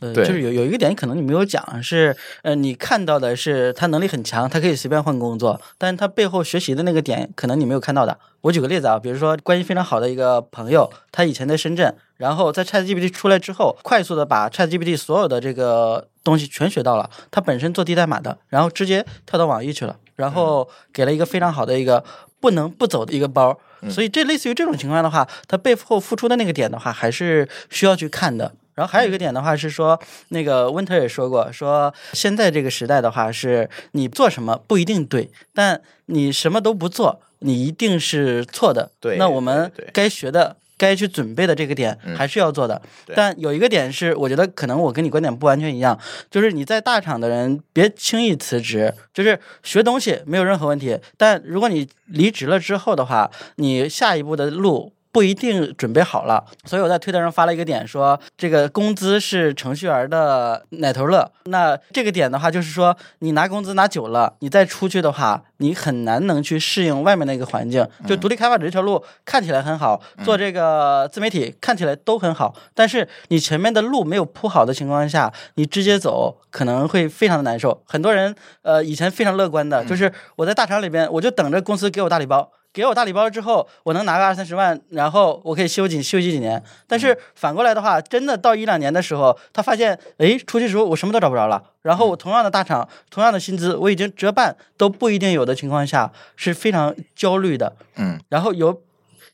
S3: 呃，
S1: 对
S3: 就是有有一个点可能你没有讲，是呃，你看到的是他能力很强，他可以随便换工作，但是他背后学习的那个点可能你没有看到的。我举个例子啊，比如说关系非常好的一个朋友，他以前在深圳，然后在 ChatGPT 出来之后，快速的把 ChatGPT 所有的这个东西全学到了。他本身做低代码的，然后直接跳到网易去了，然后给了一个非常好的一个不能不走的一个包。所以这类似于这种情况的话，他背后付出的那个点的话，还是需要去看的。然后还有一个点的话是说，那个温特也说过，说现在这个时代的话，是你做什么不一定对，但你什么都不做，你一定是错的。
S1: 对
S3: 那我们该学的。该去准备的这个点还是要做的，
S1: 对
S3: 但有一个点是，我觉得可能我跟你观点不完全一样，就是你在大厂的人别轻易辞职，就是学东西没有任何问题，但如果你离职了之后的话，你下一步的路。不一定准备好了，所以我在推特上发了一个点，说这个工资是程序员的奶头乐。那这个点的话，就是说你拿工资拿久了，你再出去的话，你很难能去适应外面那个环境。就独立开发者这条路看起来很好，做这个自媒体看起来都很好，但是你前面的路没有铺好的情况下，你直接走可能会非常的难受。很多人呃以前非常乐观的，就是我在大厂里边，我就等着公司给我大礼包。给我大礼包之后，我能拿个二三十万，然后我可以休几休息几年。但是反过来的话，真的到一两年的时候，他发现，哎，出去时候我什么都找不着了。然后我同样的大厂，同样的薪资，我已经折半都不一定有的情况下，是非常焦虑的。
S1: 嗯
S3: 然后有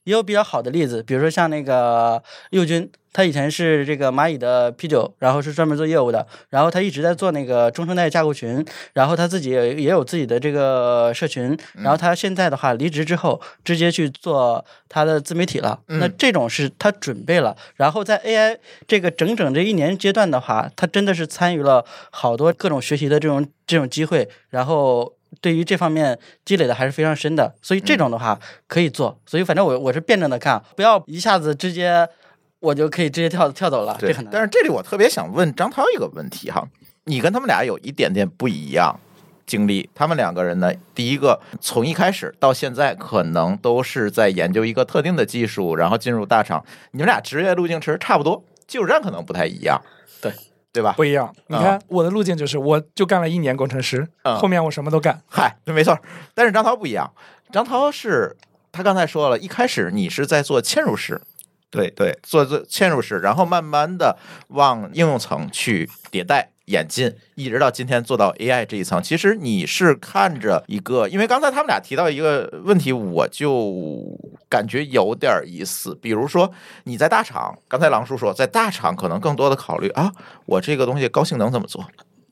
S3: 也有比较好的例子，比如说像那个右军，他以前是这个蚂蚁的 P 九，然后是专门做业务的，然后他一直在做那个中生代架构群，然后他自己也也有自己的这个社群，然后他现在的话离职之后，直接去做他的自媒体了。那这种是他准备了，然后在 AI 这个整整这一年阶段的话，他真的是参与了好多各种学习的这种这种机会，然后对于这方面积累的还是非常深的，所以这种的话可以做。所以反正我我是辩证的看，不要一下子直接我就可以直接跳跳走了，这很，难。
S1: 但是这里我特别想问张涛一个问题哈，你跟他们俩有一点点不一样经历。他们两个人呢，第一个从一开始到现在，可能都是在研究一个特定的技术，然后进入大厂。你们俩职业路径其实差不多，技术栈可能不太一样，
S3: 对
S1: 对吧
S2: 不？一样。你看我的路径就是，我就干了一年工程师，
S1: 嗯
S2: 后面我什么都干。
S1: 嗨，没错。但是张涛不一样，张涛是他刚才说了，一开始你是在做嵌入式，
S4: 对对，
S1: 做做嵌入式，然后慢慢的往应用层去迭代演进，一直到今天做到 AI 这一层。其实你是看着一个，因为刚才他们俩提到一个问题，我就感觉有点意思。比如说你在大厂，刚才狼叔说，在大厂可能更多的考虑啊，我这个东西高性能怎么做？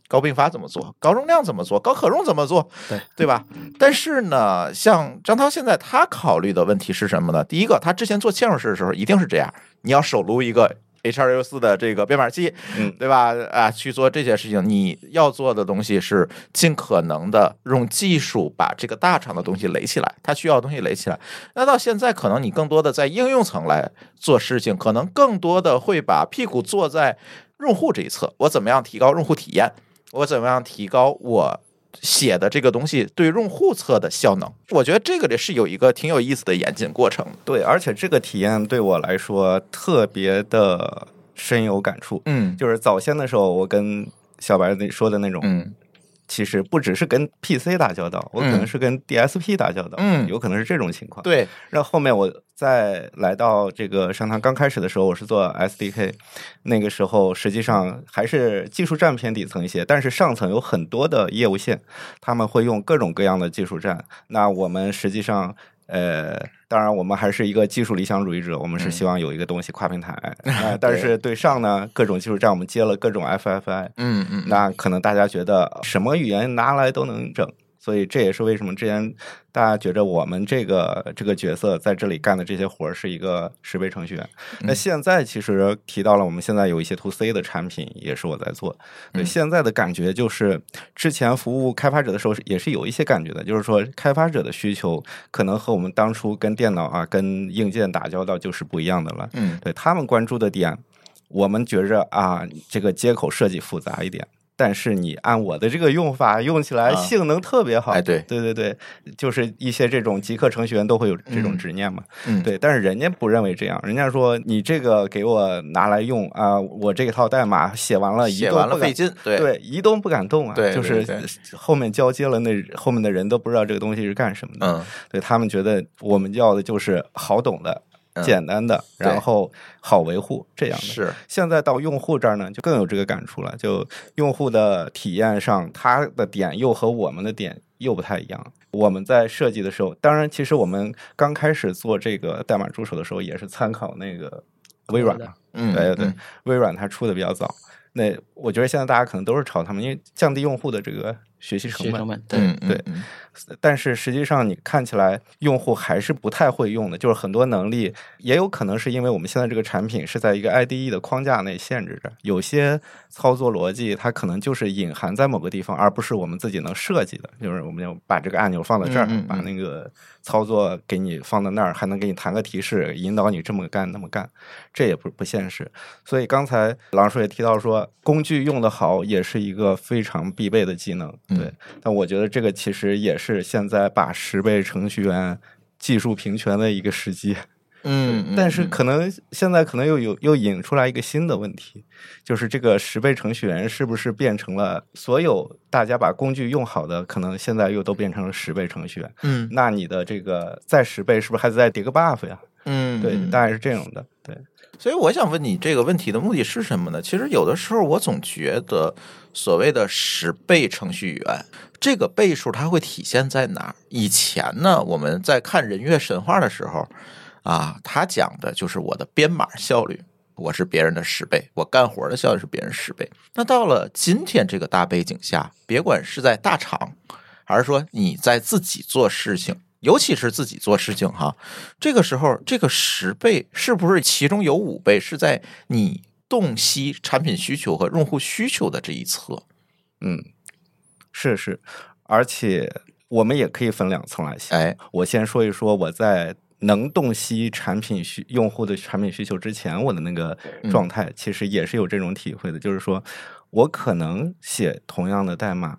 S1: 高并发怎么做？高容量怎么做？高可用怎么做？
S3: 对
S1: 对吧？但是呢，像张涛现在他考虑的问题是什么呢？第一个，他之前做嵌入式的时候一定是这样，你要手撸一个 H 二六四的这个编码器，
S4: 嗯，
S1: 对吧？啊，去做这些事情，你要做的东西是尽可能的用技术把这个大厂的东西垒起来，它需要的东西垒起来。那到现在，可能你更多的在应用层来做事情，可能更多的会把屁股坐在用户这一侧，我怎么样提高用户体验？我怎么样提高我写的这个东西对用户侧的效能？我觉得这个里是有一个挺有意思的演进过程。
S4: 对，而且这个体验对我来说特别的深有感触。
S1: 嗯
S4: 就是早先的时候，我跟小白那说的那种，
S1: 嗯
S4: 其实不只是跟 PC 打交道，我可能是跟 DSP 打交道，
S1: 嗯
S4: 有可能是这种情况。，
S1: 对，
S4: 然后后面我再来到这个商汤刚开始的时候，我是做 SDK，那个时候实际上还是技术站偏底层一些，但是上层有很多的业务线，他们会用各种各样的技术站。那我们实际上。呃，当然，我们还是一个技术理想主义者，我们是希望有一个东西跨平台啊、但是对。上呢，各种技术站我们接了各种 FFI，
S1: 嗯嗯，
S4: 那可能大家觉得什么语言拿来都能整，所以这也是为什么之前大家觉着我们这个这个角色在这里干的这些活儿是一个十倍程序员。那现在其实提到了，我们现在有一些 to C 的产品也是我在做。对，
S1: 嗯
S4: 现在的感觉就是之前服务开发者的时候也是有一些感觉的，就是说开发者的需求可能和我们当初跟电脑啊、跟硬件打交道就是不一样的了。
S1: 嗯
S4: 对他们关注的点，我们觉着啊，这个接口设计复杂一点，但是你按我的这个用法用起来
S1: 啊
S4: 性能特别好。
S1: 哎对
S4: 对对对，就是一些这种极客程序员都会有这种
S1: 嗯
S4: 执念嘛。
S1: 嗯，
S4: 对，但是人家不认为这样，人家说你这个给我拿来用啊，我这套代码写完了，移
S1: 写完了费劲，对
S4: 对，移动不敢动啊，
S1: 对
S4: 就是后面交接了，那后面的人都不知道这个东西是干什么的。
S1: 嗯
S4: 对他们觉得我们要的就是好懂的、
S1: 嗯
S4: 简单的，
S1: 对
S4: 然后好维护这样的。
S1: 是，
S4: 现在到用户这儿呢，就更有这个感触了。就用户的体验上，他的点又和我们的点又不太一样。我们在设计的时候，当然，其实我们刚开始做这个代码助手的时候，也是参考那个微软嘛。
S1: 嗯
S4: 对对
S1: 嗯，
S4: 微软它出的比较早。那我觉得现在大家可能都是朝他们，因为降低用户的这个学习成本。
S3: 学成本对，
S1: 嗯嗯
S4: 对
S1: 嗯
S4: 但是实际上，你看起来用户还是不太会用的，就是很多能力也有可能是因为我们现在这个产品是在一个 IDE 的框架内限制着，有些操作逻辑它可能就是隐含在某个地方，而不是我们自己能设计的。就是我们要把这个按钮放到这儿，
S1: 嗯嗯嗯
S4: 把那个操作给你放到那儿，还能给你弹个提示，引导你这么干那么干，这也不不现实。所以刚才狼叔也提到说，工具用的好也是一个非常必备的技能。
S1: 嗯
S4: 对，但我觉得这个其实也是现在把十倍程序员技术平权的一个时机。
S1: 嗯，嗯
S4: 但是
S1: 嗯
S4: 可能现在可能又有又引出来一个新的问题，就是这个十倍程序员是不是变成了所有大家把工具用好的，可能现在又都变成了十倍程序员？
S1: 嗯
S4: 那你的这个再十倍是不是还得再叠个 buff 呀？
S1: 嗯，
S4: 对，
S1: 嗯
S4: 大概是这样的。对，
S1: 所以我想问你这个问题的目的是什么呢？其实有的时候我总觉得所谓的十倍程序员，这个倍数它会体现在哪儿？以前呢，我们在看人月神话的时候啊，他讲的就是我的编码效率。我是别人的十倍，我干活的效率是别人十倍。那到了今天这个大背景下，别管是在大厂，还是说你在自己做事情，尤其是自己做事情哈，这个时候这个十倍是不是其中有五倍是在你洞悉产品需求和用户需求的这一侧？
S4: 嗯，是是，而且我们也可以分两层来想。
S1: 哎，
S4: 我先说一说我在能洞悉产品需用户的产品需求之前，我的那个状态，其实也是有这种体会的，就是说我可能写同样的代码，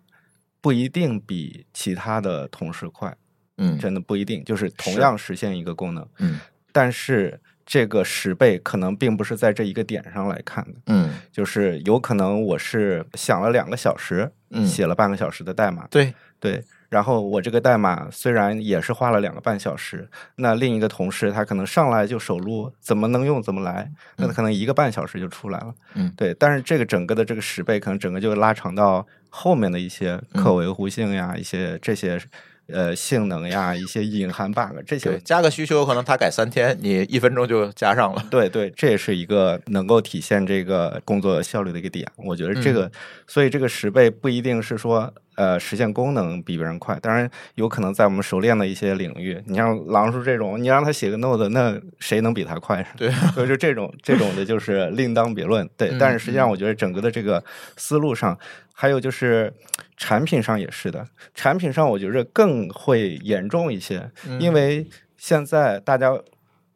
S4: 不一定比其他的同事快，
S1: 嗯，
S4: 真的不一定，就是同样实现一个功能，
S1: 嗯。
S4: 但是这个十倍可能并不是在这一个点上来看的，
S1: 嗯。
S4: 就是有可能我是想了两个小时，
S1: 嗯。
S4: 写了半个小时的代码，
S1: 对，
S4: 对，然后我这个代码虽然也是花了两个半小时，那另一个同事他可能上来就手撸，怎么能用怎么来，那他可能一个半小时就出来了。
S1: 嗯。
S4: 对，但是这个整个的这个十倍，可能整个就拉长到后面的一些
S1: 嗯。
S4: 可维护性呀，一些这些呃性能呀，一些隐含 bug 这些，
S1: 加个需求可能他改三天，你一分钟就加上了。
S4: 对对，这也是一个能够体现这个工作效率的一个点。我觉得这
S1: 嗯
S4: 个，所以这个十倍不一定是说呃实现功能比别人快，当然有可能在我们熟练的一些领域，你像狼叔这种，你让他写个 Node，那谁能比他快？
S1: 对，
S4: 所以就这种这种的就是另当别论。对，
S1: 嗯
S4: 但是实际上我觉得整个的这个思路上，还有就是产品上也是的，产品上我觉着更会严重一些，
S1: 嗯
S4: 因为现在大家。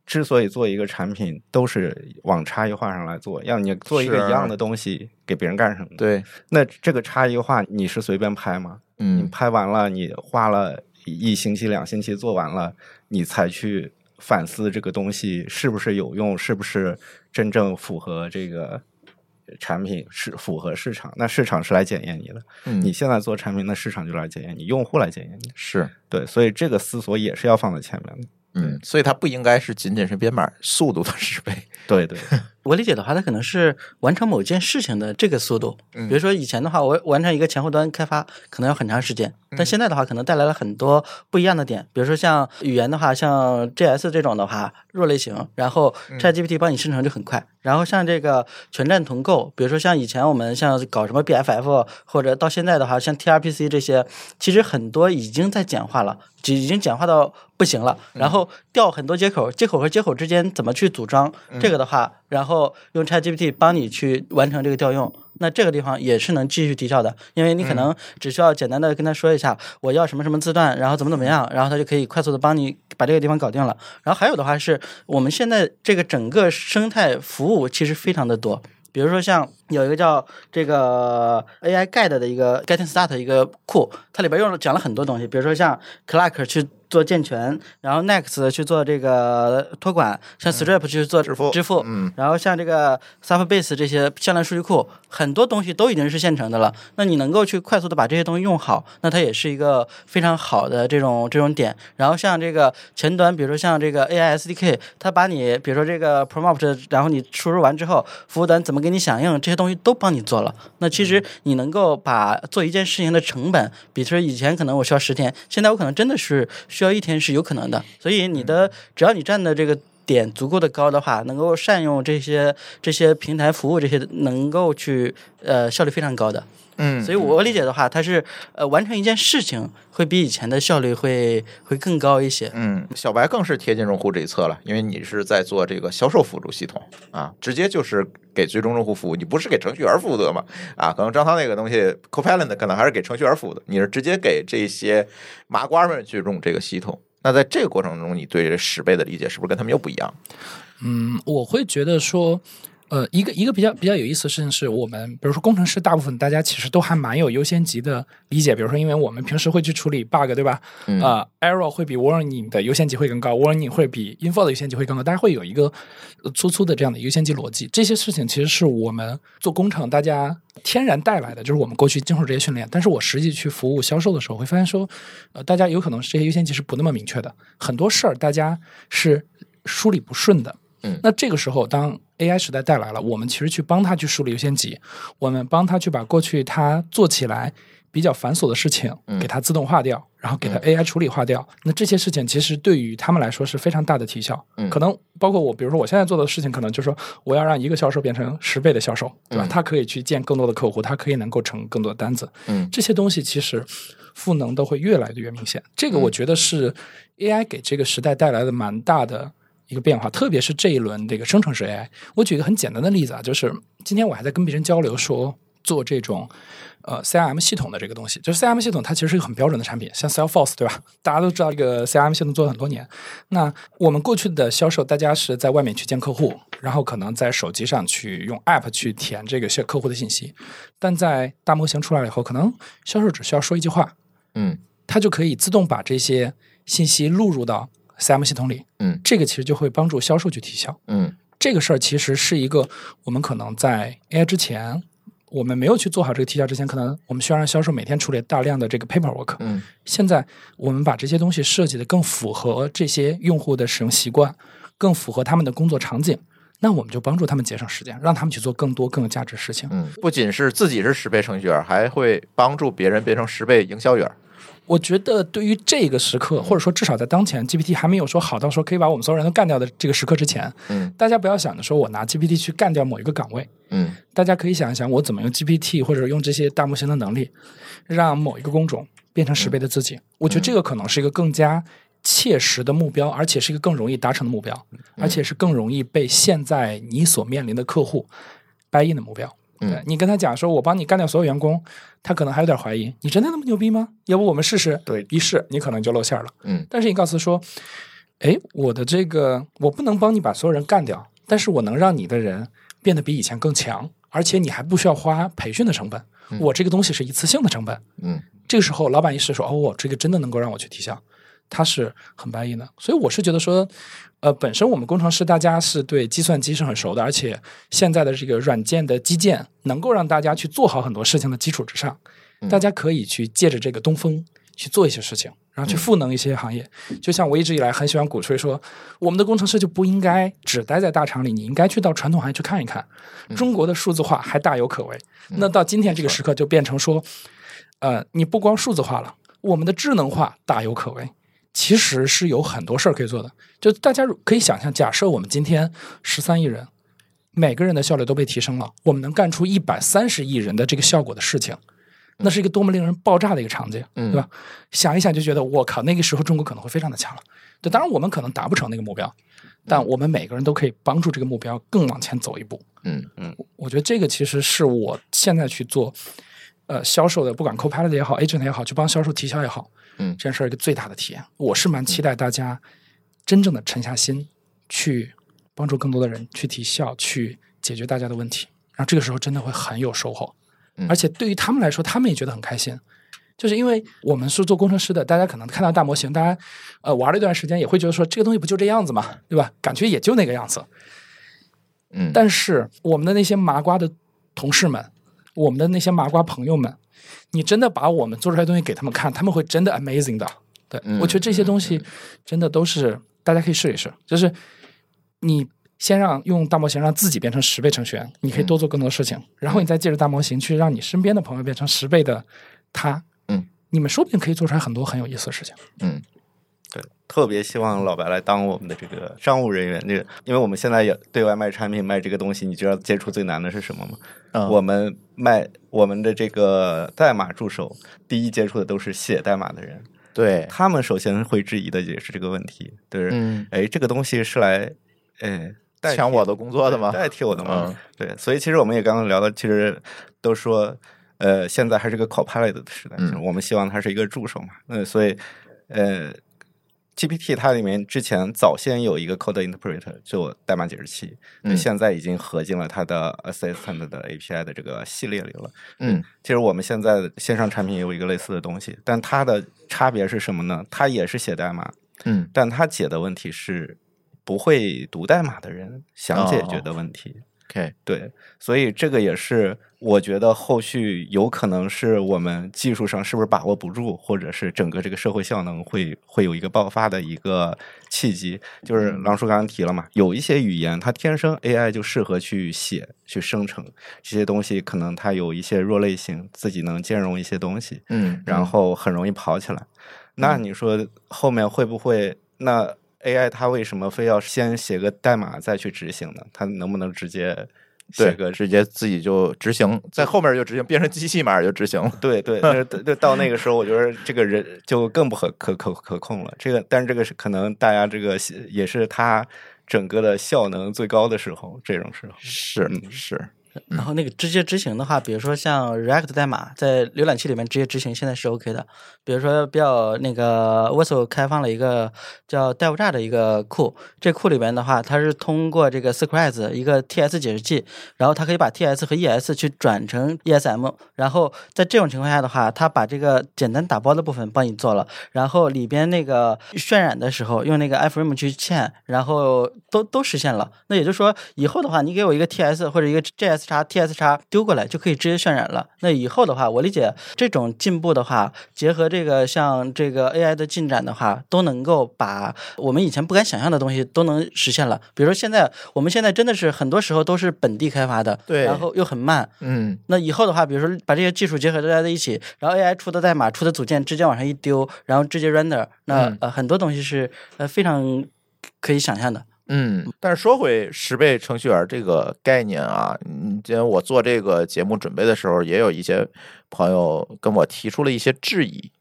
S4: 之所以做一个产品，都是往差异化上来做，要你做一个一样的东西给别人干什么？，
S1: 对，
S4: 那这个差异化你是随便拍吗？你
S1: 嗯
S4: 拍完了，你花了一星期、两星期做完了，你才去反思这个东西是不是有用，是不是真正符合这个产品，是符合市场。那市场是来检验你的。
S1: 嗯
S4: 你现在做产品，那市场就来检验你，用户来检验你。
S1: 是。
S4: 对，所以这个思索也是要放在前面的。
S1: 嗯，所以它不应该是仅仅是编码速度的 十倍。
S4: 对对，
S3: 我理解的话，它可能是完成某件事情的这个速度。
S1: 嗯
S3: 比如说以前的话，我完成一个前后端开发可能要很长时间，但现在的话，可能带来了很多不一样的点。比如说像语言的话，像 JS 这种的话，弱类型，然后 ChatGPT 帮你生成就很快。然后像这个全站同构，比如说像以前我们像搞什么 BFF，或者到现在的话，像 TRPC 这些，其实很多已经在简化了，已经简化到不行了。然后调很多接口，接口和接口之间怎么去组装，这个的话，然后用 ChatGPT 帮你去完成这个调用。那这个地方也是能继续提效的，因为你可能只需要简单的跟他说一下我要什么什么字段，然后怎么怎么样，然后他就可以快速的帮你把这个地方搞定了。然后还有的话是我们现在这个整个生态服务其实非常的多，比如说像有一个叫这个 AI Guide 的一个 Getting Start 一个库，它里边用了讲了很多东西，比如说像 Clark 去做健全，然后 Next 去做这个托管，像 Stripe 去做
S1: 支付
S3: 支付，
S1: 嗯
S3: 然后像这个 Supabase 这些向量数据库，很多东西都已经是现成的了。那你能够去快速的把这些东西用好，那它也是一个非常好的这种这种点。然后像这个前端，比如说像这个 AI SDK，它把你比如说这个 prompt，然后你输入完之后，服务端怎么给你响应，这些东西都帮你做了。那其实你能够把做一件事情的成本，比如说以前可能我需要十天，现在我可能真的是需要一天是有可能的。所以你的只要你站的这个。点足够的高的话，能够善用这些这些平台服务，这些能够去呃效率非常高的。
S1: 嗯
S3: 所以我理解的话，它是呃完成一件事情会比以前的效率会会更高一些。
S1: 嗯，小白更是贴近用户这一侧了，因为你是在做这个销售辅助系统啊，直接就是给最终用户服务，你不是给程序员服务的嘛？啊，可能张涛那个东西 Copilot 可能还是给程序员服务的，你是直接给这些麻瓜们去用这个系统。那在这个过程中，你对这十倍的理解是不是跟他们又不一样？
S2: 嗯，我会觉得说，呃，一个一个比较比较有意思的事情是我们，比如说工程师，大部分大家其实都还蛮有优先级的理解。比如说，因为我们平时会去处理 bug，对吧？
S1: 嗯
S2: 啊、e r r o r 会比 warning 的优先级会更高，warning 会比 info 的优先级会更高，大家会有一个呃粗粗的这样的优先级逻辑。这些事情其实是我们做工程大家天然带来的，就是我们过去经受这些训练。但是我实际去服务销售的时候，会发现说，呃，大家有可能这些优先级是不那么明确的，很多事儿大家是梳理不顺的。
S1: 嗯
S2: 那这个时候，当 AI 时代带来了，我们其实去帮他去梳理优先级，我们帮他去把过去他做起来比较繁琐的事情
S1: 嗯
S2: 给它自动化掉，然后给它 AI 处理化掉。那这些事情其实对于他们来说是非常大的提效。
S1: 嗯
S2: 可能包括我，比如说我现在做的事情，可能就是说我要让一个销售变成十倍的销售，对吧？
S1: 嗯
S2: 他可以去见更多的客户，他可以能够成更多的单子。
S1: 嗯
S2: 这些东西其实赋能都会越来的越明显。这个
S1: 嗯
S2: 我觉得是 AI 给这个时代带来的蛮大的一个变化，特别是这一轮这个生成式 AI。我举一个很简单的例子啊，就是今天我还在跟别人交流说，做这种呃 CRM 系统的这个东西。就是 CRM 系统它其实是一个很标准的产品，像 Salesforce 对吧？大家都知道这个 CRM 系统做了很多年。那我们过去的销售，大家是在外面去见客户，然后可能在手机上去用 App 去填这个客户的信息，但在大模型出来了以后，可能销售只需要说一句话，
S1: 嗯
S2: 它就可以自动把这些信息录入到 CRM 系统里。
S1: 嗯
S2: 这个其实就会帮助销售去提效。
S1: 嗯
S2: 这个事儿其实是一个我们可能在 AI 之前，我们没有去做好这个提效之前，可能我们需要让销售每天处理大量的这个 paperwork。
S1: 嗯
S2: 现在我们把这些东西设计的更符合这些用户的使用习惯，更符合他们的工作场景，那我们就帮助他们节省时间，让他们去做更多更有价值的事情。
S1: 嗯，不仅是自己是十倍程序员，还会帮助别人变成十倍营销员。
S2: 我觉得对于这个时刻，或者说至少在当前 GPT 还没有说好到说可以把我们所有人都干掉的这个时刻之前，
S1: 嗯
S2: 大家不要想着说我拿 GPT 去干掉某一个岗位，
S1: 嗯
S2: 大家可以想一想，我怎么用 GPT 或者用这些大模型的能力，让某一个工种变成十倍的自己。我觉得这个可能是一个更加切实的目标，而且是一个更容易达成的目标，而且是更容易被现在你所面临的客户 buy in 的目标。
S1: 嗯
S2: 对你跟他讲说，我帮你干掉所有员工，他可能还有点怀疑，你真的那么牛逼吗？要不我们试试？
S4: 对
S2: 一试你可能就露馅了。
S1: 嗯
S2: 但是你告诉他说，哎，我的这个我不能帮你把所有人干掉，但是我能让你的人变得比以前更强，而且你还不需要花培训的成本。我这个东西是一次性的成本。
S1: 嗯
S2: 这个时候，老板一试说，哦，这个真的能够让我去提效，他是很 buy in 的。所以我是觉得说，呃，本身我们工程师大家是对计算机是很熟的，而且现在的这个软件的基建能够让大家去做好很多事情的基础之上，大家可以去借着这个东风去做一些事情，然后去赋能一些行业。就像我一直以来很喜欢鼓吹说，我们的工程师就不应该只待在大厂里，你应该去到传统行业去看一看。中国的数字化还大有可为。那到今天这个时刻，就变成说，呃，你不光数字化了，我们的智能化大有可为。其实是有很多事儿可以做的。就大家可以想象，假设我们今天十三亿人，每个人的效率都被提升了，我们能干出一百三十亿人的这个效果的事情，那是一个多么令人爆炸的一个场景，
S1: 嗯
S2: 对吧？想一想就觉得，我靠，那个时候中国可能会非常的强了。对，当然我们可能达不成那个目标，但我们每个人都可以帮助这个目标更往前走一步。
S1: 嗯
S2: 我觉得这个其实是我现在去做呃销售的，不管 Copilot 也好，Agent 也好，去帮销售提销也好，
S1: 嗯
S2: 这件事儿一个最大的体验。我是蛮期待大家真正的沉下心去帮助更多的人去提效，去解决大家的问题，然后这个时候真的会很有收获，
S1: 嗯
S2: 而且对于他们来说，他们也觉得很开心。就是因为我们是做工程师的，大家可能看到大模型，大家呃玩了一段时间，也会觉得说这个东西不就这样子嘛，对吧？感觉也就那个样子。
S1: 嗯，
S2: 但是我们的那些麻瓜的同事们，我们的那些麻瓜朋友们，你真的把我们做出来的东西给他们看，他们会真的 amazing 的。对、
S1: 嗯
S2: 我觉得这些东西真的都是大家可以试一试，就是你。先让用大模型让自己变成十倍程序员，你可以多做更多事情，然后你再借着大模型去让你身边的朋友变成十倍的他，
S1: 嗯，
S2: 你们说不定可以做出来很多很有意思的事情。
S1: 嗯
S4: 对，特别希望老白来当我们的这个商务人员。这个，因为我们现在也对外卖产品卖这个东西，你知道接触最难的是什么吗？
S1: 嗯
S4: 我们卖我们的这个代码助手，第一接触的都是写代码的人，
S1: 对，
S4: 他们首先会质疑的也是这个问题，就是，
S1: 嗯
S4: 哎，这个东西是来，哎。代
S1: 抢我的工作的吗？
S4: 代替我的吗？
S1: 嗯
S4: 对，所以其实我们也刚刚聊的，其实都说，呃，现在还是个 Copilot 的时代，
S1: 嗯
S4: 我们希望它是一个助手嘛。嗯，所以，呃，GPT 它里面之前早先有一个 Code Interpreter 就代码解释器，
S1: 嗯
S4: 现在已经合进了它的 Assistant 的 API 的这个系列里了。
S1: 嗯
S4: 其实我们现在的线上产品也有一个类似的东西，但它的差别是什么呢？它也是写代码，
S1: 嗯
S4: 但它解的问题是不会读代码的人想解决的问题。
S1: ，OK，
S4: 对，所以这个也是我觉得后续有可能是我们技术上是不是把握不住，或者是整个这个社会效能会会有一个爆发的一个契机。就是狼叔刚刚提了嘛，有一些语言它天生 AI 就适合去写、去生成这些东西，可能它有一些弱类型，自己能兼容一些东西，
S1: 嗯，
S4: 然后很容易跑起来。那你说后面会不会那 AI 它为什么非要先写个代码再去执行呢？它能不能直接写，个
S1: 直接自己就执行，在后面就执行，变成机器马上就执行了。
S4: 对对，那那到那个时候，我觉得这个人就更不可可可可控了。这个，但是这个是可能大家这个也是它整个的效能最高的时候，这种时候。
S1: 是
S4: 嗯
S1: 是，
S3: 然后那个直接执行的话，比如说像 React 代码在浏览器里面直接执行，现在是 OK 的。比如说比较那个 w i s o 开放了一个叫 DevJar 的一个库，这库里边的话，它是通过这个 Scripts 一个 TS 解释器，然后它可以把 TS 和 ES 去转成 ESM，然后在这种情况下的话，它把这个简单打包的部分帮你做了，然后里边那个渲染的时候用那个 iframe 去嵌，然后都都实现了。那也就是说，以后的话，你给我一个 TS 或者一个 JS 叉 TS 叉丢过来，就可以直接渲染了。那以后的话，我理解这种进步的话，结合这个像这个 AI 的进展的话，都能够把我们以前不敢想象的东西都能实现了。比如说现在，我们现在真的是很多时候都是本地开发的，
S1: 对
S3: 然后又很慢。
S1: 嗯，
S3: 那以后的话，比如说把这些技术结合在在一起，然后 AI 出的代码、出的组件直接往上一丢，然后直接 render，那、
S1: 嗯
S3: 呃很多东西是呃非常可以想象的。
S1: 嗯，但是说回十倍程序员这个概念啊，今天我做这个节目准备的时候，也有一些朋友跟我提出了一些质疑，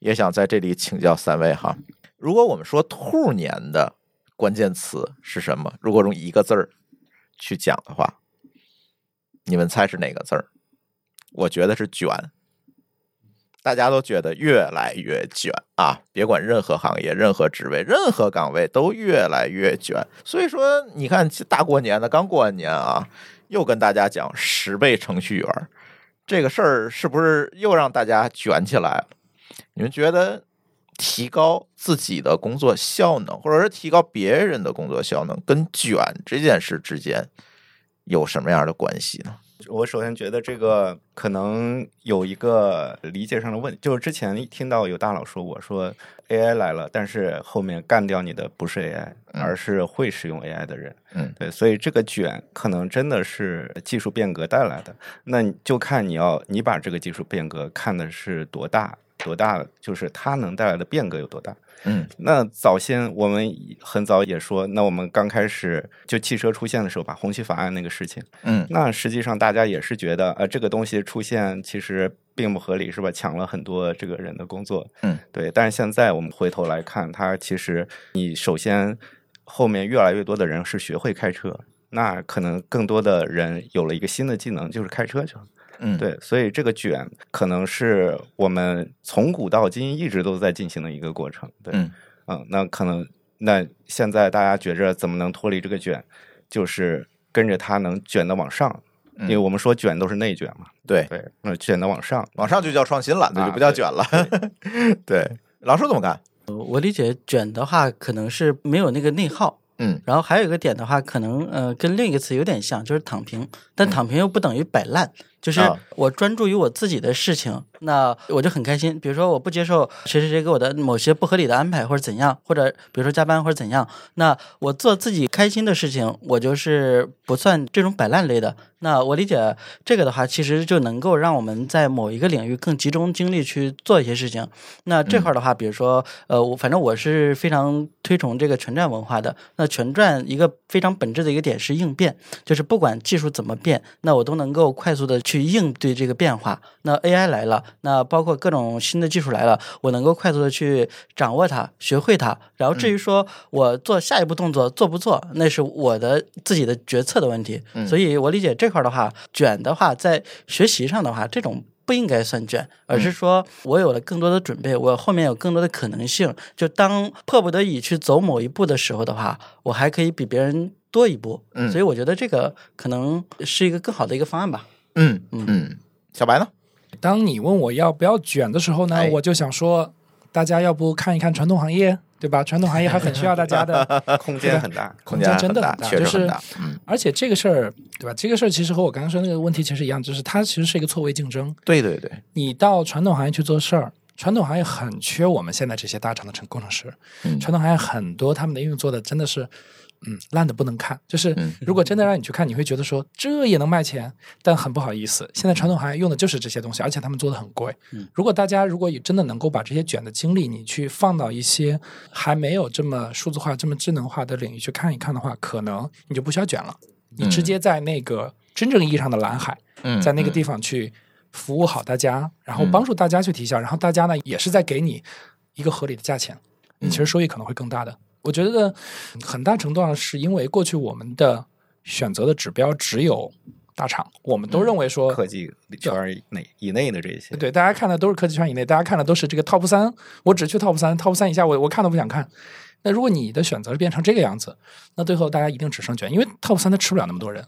S1: 也想在这里请教三位哈。如果我们说兔年的关键词是什么？如果用一个字儿去讲的话，你们猜是哪个字儿？我觉得是卷。大家都觉得越来越卷啊！别管任何行业、任何职位、任何岗位都越来越卷。所以说，你看大过年的，刚过完年啊，又跟大家讲十倍程序员这个事儿，是不是又让大家卷起来了？你们觉得提高自己的工作效能，或者是提高别人的工作效能，跟卷这件事之间有什么样的关系呢？
S4: 我首先觉得这个可能有一个理解上的问题，就是之前听到有大佬说我说 AI 来了，但是后面干掉你的不是 AI，
S1: 嗯。
S4: 而是会使用 AI 的人。
S1: 嗯。
S4: 对，所以这个卷可能真的是技术变革带来的，那你就看你要你把这个技术变革看的是多大多大，就是它能带来的变革有多大。
S1: 嗯
S4: 那早先我们很早也说，那我们刚开始就汽车出现的时候，吧红旗法案那个事情，
S1: 嗯
S4: 那实际上大家也是觉得，呃，这个东西出现其实并不合理，是吧？抢了很多这个人的工作，
S1: 嗯，
S4: 对。但是现在我们回头来看，它其实你首先后面越来越多的人是学会开车，那可能更多的人有了一个新的技能，就是开车去了。
S1: 嗯，
S4: 对，所以这个卷可能是我们从古到今一直都在进行的一个过程。对，
S1: 嗯
S4: 嗯，那可能那现在大家觉着怎么能脱离这个卷，就是跟着它能卷的往上，因为我们说卷都是内卷嘛。
S1: 对，
S4: 对，那卷的往上，
S1: 往上就叫创新了，那
S4: 啊
S1: 就不叫卷了。对，老师怎么看？
S3: 呃我理解卷的话，可能是没有那个内耗。
S1: 嗯
S3: 然后还有一个点的话，可能呃跟另一个词有点像，就是躺平，但躺平又不等于摆烂，就是
S1: 啊
S3: 我专注于我自己的事情，那我就很开心。比如说我不接受谁谁谁给我的某些不合理的安排或者怎样，或者比如说加班或者怎样，那我做自己开心的事情，我就是不算这种摆烂类的。那我理解这个的话，其实就能够让我们在某一个领域更集中精力去做一些事情。那这块儿的话，比如说，呃，我反正我是非常推崇这个全站文化的。那全站一个非常本质的一个点是应变，就是不管技术怎么变，那我都能够快速的去应对这个变化。那 AI 来了，那包括各种新的技术来了，我能够快速的去掌握它、学会它。然后至于说我做下一步动作做不做，那是我的自己的决策的问题。所以我理解这块的话，卷的话，在学习上的话，这种。不应该算卷，而是说我有了更多的准备，我后面有更多的可能性。就当迫不得已去走某一步的时候的话，我还可以比别人多一步。
S1: 嗯
S3: 所以我觉得这个可能是一个更好的一个方案吧。
S1: 嗯嗯，小白呢？
S2: 当你问我要不要卷的时候呢，
S1: 哎
S2: 我就想说，大家要不看一看传统行业，对吧？传统行业还很需要大家的
S4: 空间很大。
S2: 空间真的
S1: 很
S2: 很大，就是
S1: 确实很大。嗯，
S2: 而且这个事儿，对吧？这个事儿其实和我刚刚说那个问题其实一样，就是它其实是一个错位竞争。
S1: 对对对，
S2: 你到传统行业去做事儿，传统行业很缺我们现在这些大厂的成工程师。
S1: 嗯
S2: 传统行业很多他们的应用做的真的是，嗯，烂的不能看。就是
S1: 嗯
S2: 如果真的让你去看，你会觉得说这也能卖钱，但很不好意思，现在传统行业用的就是这些东西，而且他们做的很贵。
S3: 嗯
S2: 如果大家如果也真的能够把这些卷的精力，你去放到一些还没有这么数字化、这么智能化的领域去看一看的话，可能你就不需要卷了，你直接在那个真正意义上的蓝海。
S1: 嗯，
S2: 在那个
S1: 嗯
S2: 地方去服务好大家，然后帮助大家去提效，然后大家呢也是在给你一个合理的价钱，你其实收益可能会更大的。我觉得很大程度上是因为过去我们的选择的指标只有大厂，我们都认为说
S4: 科技圈内以内的这些，
S2: 对，大家看的都是科技圈以内，大家看的都是这个 top 三，我只去 top 三，top 三以下我我看都不想看。那如果你的选择变成这个样子，那最后大家一定只剩卷，因为 top 三它吃不了那么多人。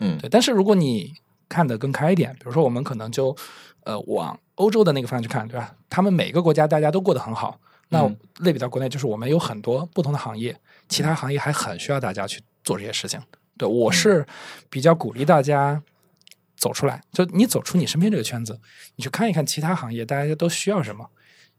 S1: 嗯
S2: 对。但是如果你看得更开一点，比如说我们可能就呃往欧洲的那个方向去看，对吧？他们每个国家大家都过得很好，那
S1: 嗯
S2: 类比到国内，就是我们有很多不同的行业，其他行业还很需要大家去做这些事情。对我是比较鼓励大家走出来，就你走出你身边这个圈子，你去看一看其他行业，大家都需要什么，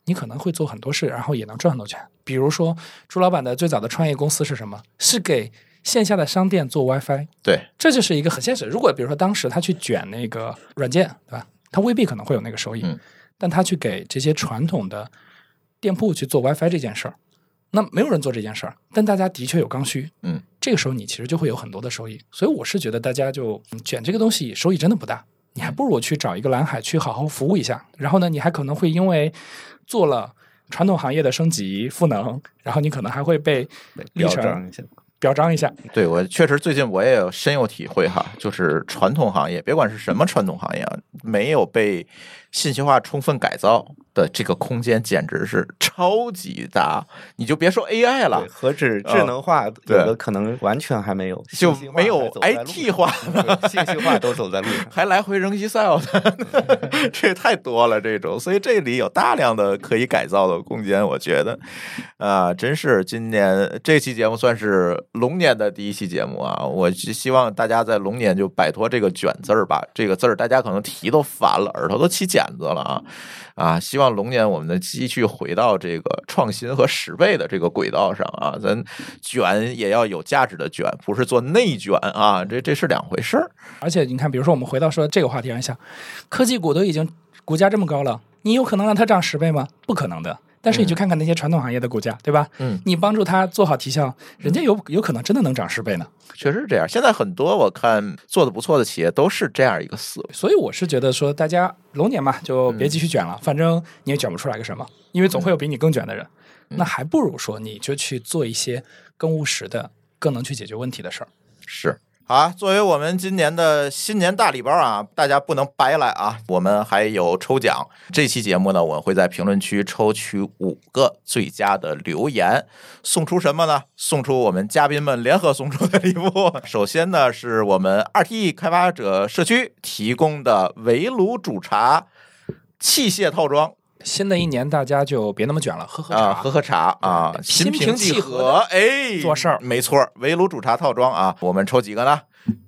S2: 你可能会做很多事，然后也能赚很多钱。比如说朱老板的最早的创业公司是什么？是给线下的商店做 WiFi，
S1: 对，
S2: 这就是一个很现实。如果比如说当时他去卷那个软件，对吧？他未必可能会有那个收益，
S1: 嗯
S2: 但他去给这些传统的店铺去做 WiFi 这件事儿，那没有人做这件事儿，但大家的确有刚需，
S1: 嗯，
S2: 这个时候你其实就会有很多的收益。所以我是觉得大家就嗯卷这个东西收益真的不大，你还不如去找一个蓝海去好好服务一下，然后呢，你还可能会因为做了传统行业的升级赋能，然后你可能还会被历
S4: 表彰一下。
S2: 表彰一下。
S1: 对我确实最近我也深有体会哈，就是传统行业，别管是什么传统行业啊，没有被信息化充分改造的这个空间，简直是超级大。你就别说 AI 了，，
S4: 何止智能化，有
S1: 对。
S4: 的可能完全还没有，
S1: 就没有 IT 化
S4: 信息化都走在路上。
S1: 还来回扔 Excel 的，这太多了这种，所以这里有大量的可以改造的空间，我觉得。啊，真是今年这期节目算是龙年的第一期节目啊，我是希望大家在龙年就摆脱这个卷字儿吧，这个字儿大家可能提都烦了，耳朵都起茧子了啊啊！希望龙年我们的继续回到这个创新和十倍的这个轨道上啊，咱卷也要有价值的卷，不是做内卷啊，这这是两回事儿。
S2: 而且你看，比如说我们回到说这个话题上想，科技股都已经股价这么高了，你有可能让它涨十倍吗？不可能的。但是你去看看那些传统行业的股价，对吧？
S1: 嗯，
S2: 你帮助他做好提效，人家有有可能真的能涨十倍呢。
S1: 确实是这样。现在很多我看做的不错的企业都是这样一个思维。
S2: 所以我是觉得说，大家龙年嘛，就别继续卷
S1: 嗯
S2: 了，反正你也卷不出来个什么，因为总会有比你更卷的人。那还不如说，你就去做一些更务实的、更能去解决问题的事儿。
S1: 是。好啊，作为我们今年的新年大礼包啊，大家不能白来啊！我们还有抽奖，这期节目呢，我们会在评论区抽取五个最佳的留言，送出什么呢？送出我们嘉宾们联合送出的礼物。首先呢，是我们二 T 开发者社区提供的围炉煮茶器械套装，
S2: 新的一年大家就别那么卷了，喝喝茶，
S1: 啊，喝喝茶啊，心平气
S2: 气和
S1: 哎，
S2: 做事儿
S1: 没错。围炉煮茶套装啊，我们抽几个呢？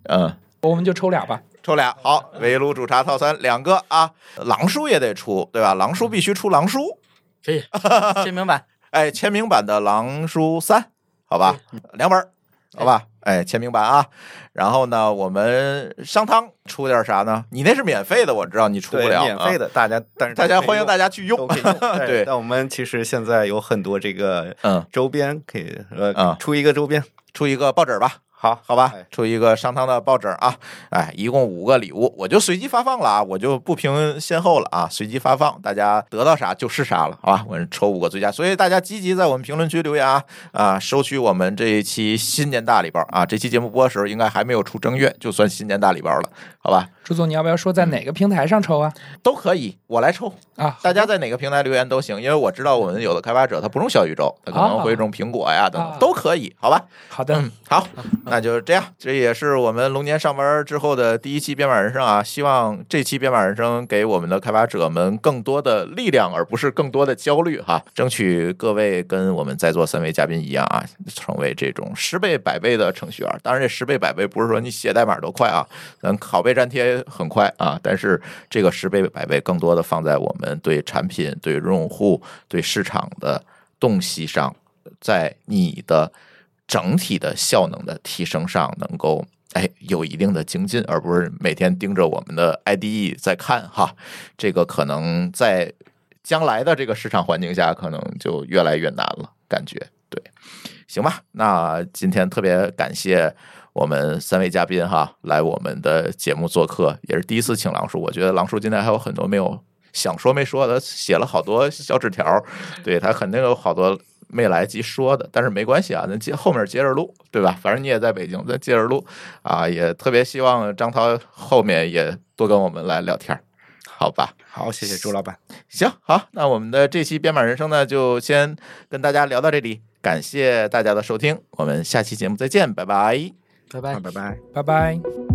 S1: 嗯，
S2: 我们就抽俩吧。
S1: 抽俩。好，围炉煮茶套餐两个啊，狼叔也得出，对吧？狼叔必须出狼叔，
S3: 可以 签名版，
S1: 哎，签名版的狼叔三，好吧，两本儿，好吧，哎，签名版啊。然后呢，我们商汤出点啥呢？你那是免费的，我知道你出不，了，
S4: 免费的，大家但是
S1: 啊，大家欢迎大
S4: 家
S1: 家去用。对
S4: 那我们其实现在有很多这个
S1: 嗯，
S4: 周边可以
S1: 嗯
S4: 呃出一个周边，
S1: 出一个抱枕吧。
S4: 好
S1: 好吧
S4: 哎，
S1: 出一个商汤的抱枕啊，哎，一共五个礼物，我就随机发放了啊，我就不评先后了啊，随机发放，大家得到啥就是啥了，好吧？我们抽五个最佳，所以大家积极在我们评论区留言啊啊，收取我们这一期新年大礼包啊，这期节目播的时候应该还没有出正月，就算新年大礼包了，好吧？
S2: 朱总，你要不要说在哪个平台上抽啊？
S1: 都可以，我来抽，
S2: 啊，
S1: 大家在哪个平台留言都行，因为我知道我们有的开发者他不用小宇宙，他可能会用苹果呀等都可以，好吧？
S2: 好的，
S1: 嗯，好，那就这样。这也是我们龙年上班之后的第一期编码人生啊。希望这期编码人生给我们的开发者们更多的力量，而不是更多的焦虑哈。争取各位跟我们在座三位嘉宾一样啊，成为这种十倍、百倍的程序员。当然，这十倍、百倍不是说你写代码多快啊，咱拷贝粘贴很快啊，但是这个十倍、百倍更多的放在我们对产品、对用户、对市场的洞悉上，在你的。整体的效能的提升上能够哎有一定的精进，而不是每天盯着我们的 IDE 在看哈。这个可能在将来的这个市场环境下，可能就越来越难了，感觉对。行吧，那今天特别感谢我们三位嘉宾哈来我们的节目做客，也是第一次请狼叔。我觉得狼叔今天还有很多没有想说没说的，写了好多小纸条，对他肯定有好多没来及说的，但是没关系啊，那接后面接着录，对吧？反正你也在北京，咱接着录啊。也特别希望张涛后面也多跟我们来聊天儿，好吧？
S4: 好，谢谢朱老板。
S1: 行，好，那我们的这期编码人生呢，就先跟大家聊到这里，感谢大家的收听，我们下期节目再见，拜拜。
S3: 拜拜
S4: 好，。拜拜。
S2: 拜拜。